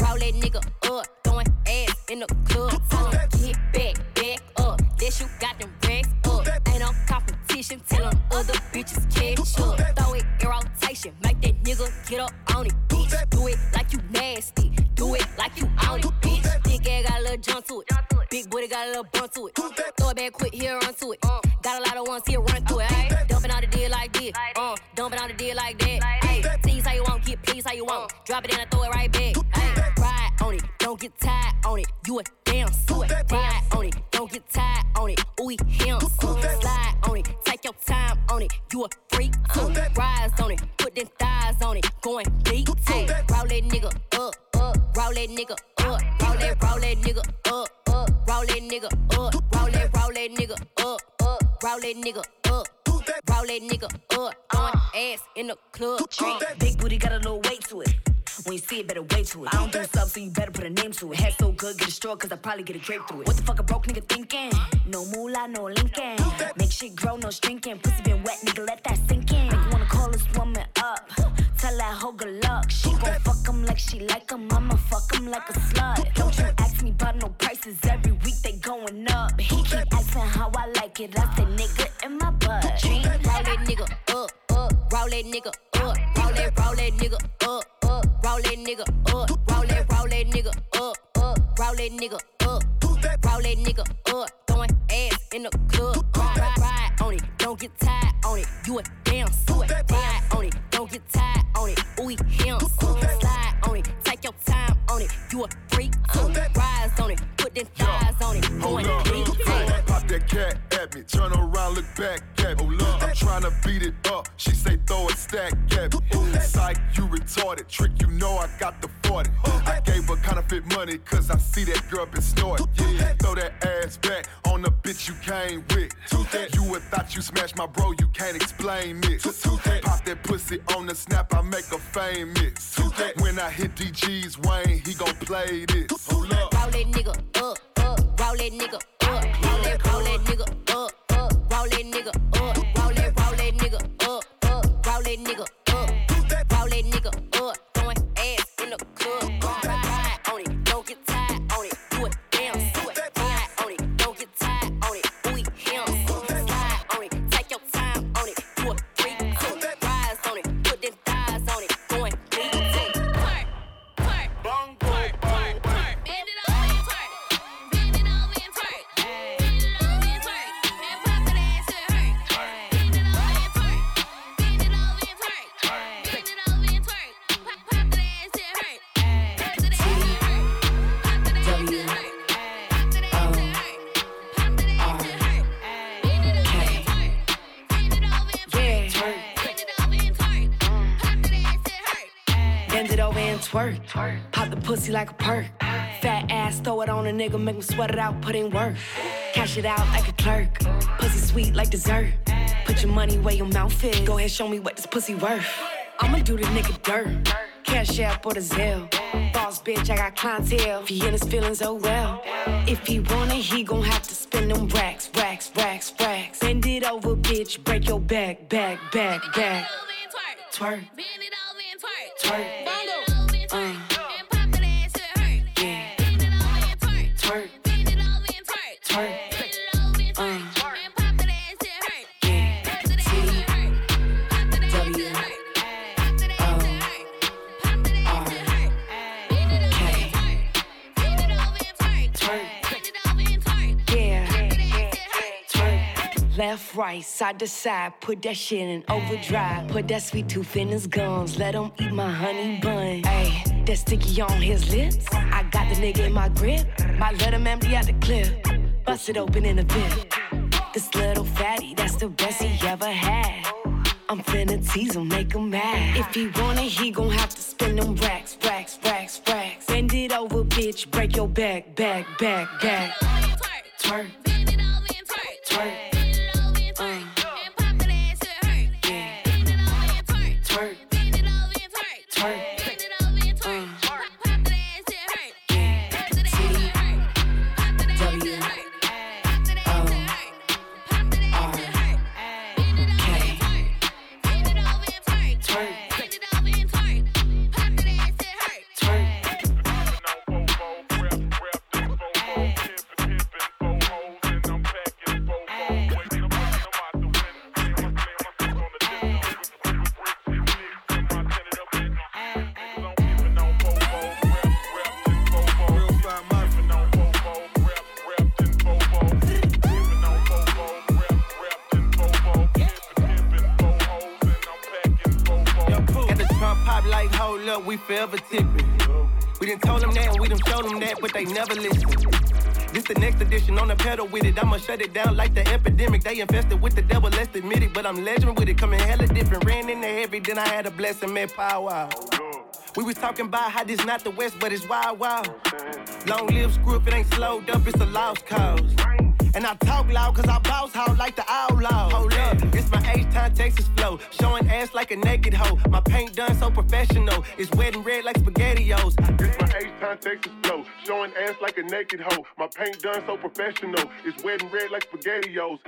Roll that nigga up. Throwing ass in the club. 'em get back, back up. That you got them racks up. Ain't no competition. Tell 'em other bitches catch up. Throw it in rotation. Make that nigga get up on it, bitch. Do it like you nasty. Do it like you on it, bitch. Big ass got a little jump to it. Big booty got a little bump to it. Throw it back quick, here run to it. Got a lot of ones here run to it. Ayy, dumping out the deal like this. Uh, dumping out the deal like that. Ayy, tease how you want, get please how you want. Drop it in and throw it right back. Ayy, ride on it, don't get tired on it. You a damn suit. Ride on it, don't get tired on it. Ooh, him. Slide on it, take your time on it. You a freak too. Rise on it, put them thighs on it. Going deep too. Roll that nigga up, up. Roll that nigga up. Roll that, roll that nigga up, up. Roll that nigga up. Roll that, roll that nigga up. Roll that nigga up. Roll that nigga up. Throwing ass in the club. Uh, big booty got a little weight to it. When you see it, better wait to it. I don't do sub, so you better put a name to it. Head so good, get destroyed, cause I probably get a drape through it. What the fuck a broke nigga thinking? No moolah, no Lincoln. Make shit grow, no strinking. Pussy been wet, nigga, let that sink in. Tell that hoe good luck. She gon' fuck him like she like him. I'ma fuck him like a slut. Don't you ask me about no prices. Every week they going up. He keep asking how I like it. I say nigga in my butt. Roll that nigga up, up. Roll that nigga up. Roll that, roll that nigga up, up. Roll that nigga up. Roll that, roll that nigga up, up. Roll that nigga up. Roll that nigga up. Throwing ass in the club. Ride, ride on it. Don't get tired on it. You a damn sweat. Ride on it. Don't get tired on it. Ooh, him. Slide on it. Take your time on it. You a freak. Rise on it. Put them thighs on it. Hold Going up. deep. That cat at me. Turn around, look back at me. Oh, I'm trying to beat it up. She say throw a stack at me. Psych, you retarded. Trick, you know I got the 40. I gave her counterfeit money cause I see that girl been snorting. Yeah, throw that ass back on the bitch you came with. You would thought you smashed my bro, you can't explain this. Pop that pussy on the snap, I make a famous. When I hit DG's Wayne, he gon' play this. Roll that nigga up, up. Roll that nigga roll that nigga up, up. Roll that nigga up. Roll that, roll that nigga up, up. Roll that nigga twerk. Pop the pussy like a perk. Fat ass, throw it on a nigga, make him sweat it out, put in work. Cash it out like a clerk. Pussy sweet like dessert. Put your money where your mouth is. Go ahead, show me what this pussy worth. I'ma do the nigga dirt. Cash app or the Zelle. Boss bitch, I got clientele. If he in his feelings, oh well. If he want it, he gon' have to spend them racks, racks, racks, racks. Bend it over, bitch, break your back, back, back, back. Twerk. Bend it over and twerk. Twerk. Bend it over and Right, side to side, put that shit in overdrive. Put that sweet tooth in his gums, let him eat my honey bun. Ayy, that sticky on his lips. I got the nigga in my grip, might let him empty out the clip. Bust it open in a bit. This little fatty, that's the best he ever had. I'm finna tease him, make him mad. If he want it, he gon' have to spend them racks, racks, racks, racks. Bend it over, bitch, break your back, back, back, back. Twerk. Bend it over and twerk. Twerk. Never listen. This the next edition on the pedal with it. I'ma shut it down like the epidemic. They infested with the devil, let's admit it. But I'm legend with it, coming hella different. Ran in the heavy, then I had a blessing, man, power. We was talking about how this not the West, but it's wild, wild. Long live screw if it ain't slowed up, it's a lost cause. And I talk loud cause I bounce out like the outlaw. Hold up, it's my H-Town Texas flow. Showing ass like a naked hoe. My paint done so professional. It's wet and red like SpaghettiOs. This my H-Town Texas flow. Showing ass like a naked hoe. My paint done so professional. It's wet and red like SpaghettiOs.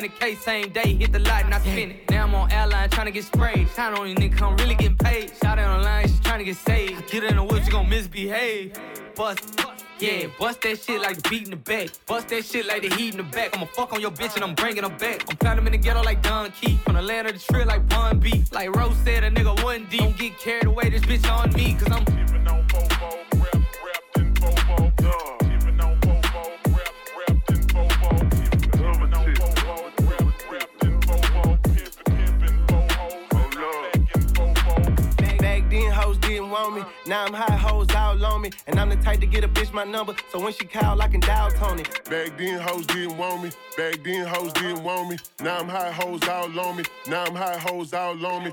100k same day, hit the light and I spin it. Now I'm on airline trying to get sprayed. Time on you nigga, I'm really getting paid. Shout out online, she trying to get saved. Get in the woods, she gon' misbehave. Bust. Yeah, bust that shit like the beat in the back. Bust that shit like the heat in the back. I'ma fuck on your bitch and I'm bringing her back. I'm pounding in the ghetto like Don Key. From the land of the trill like Bun B. Like Rose said, a nigga one deep. Don't get carried away, this bitch on me, cause I'm. Didn't me. Now I'm high, hoes all on me. And I'm the type to get a bitch my number. So when she call, I can dial Tony. Back then, hoes didn't want me. Back then, hoes didn't want me. Now I'm high, hoes all on me. Now I'm high, hoes all on me.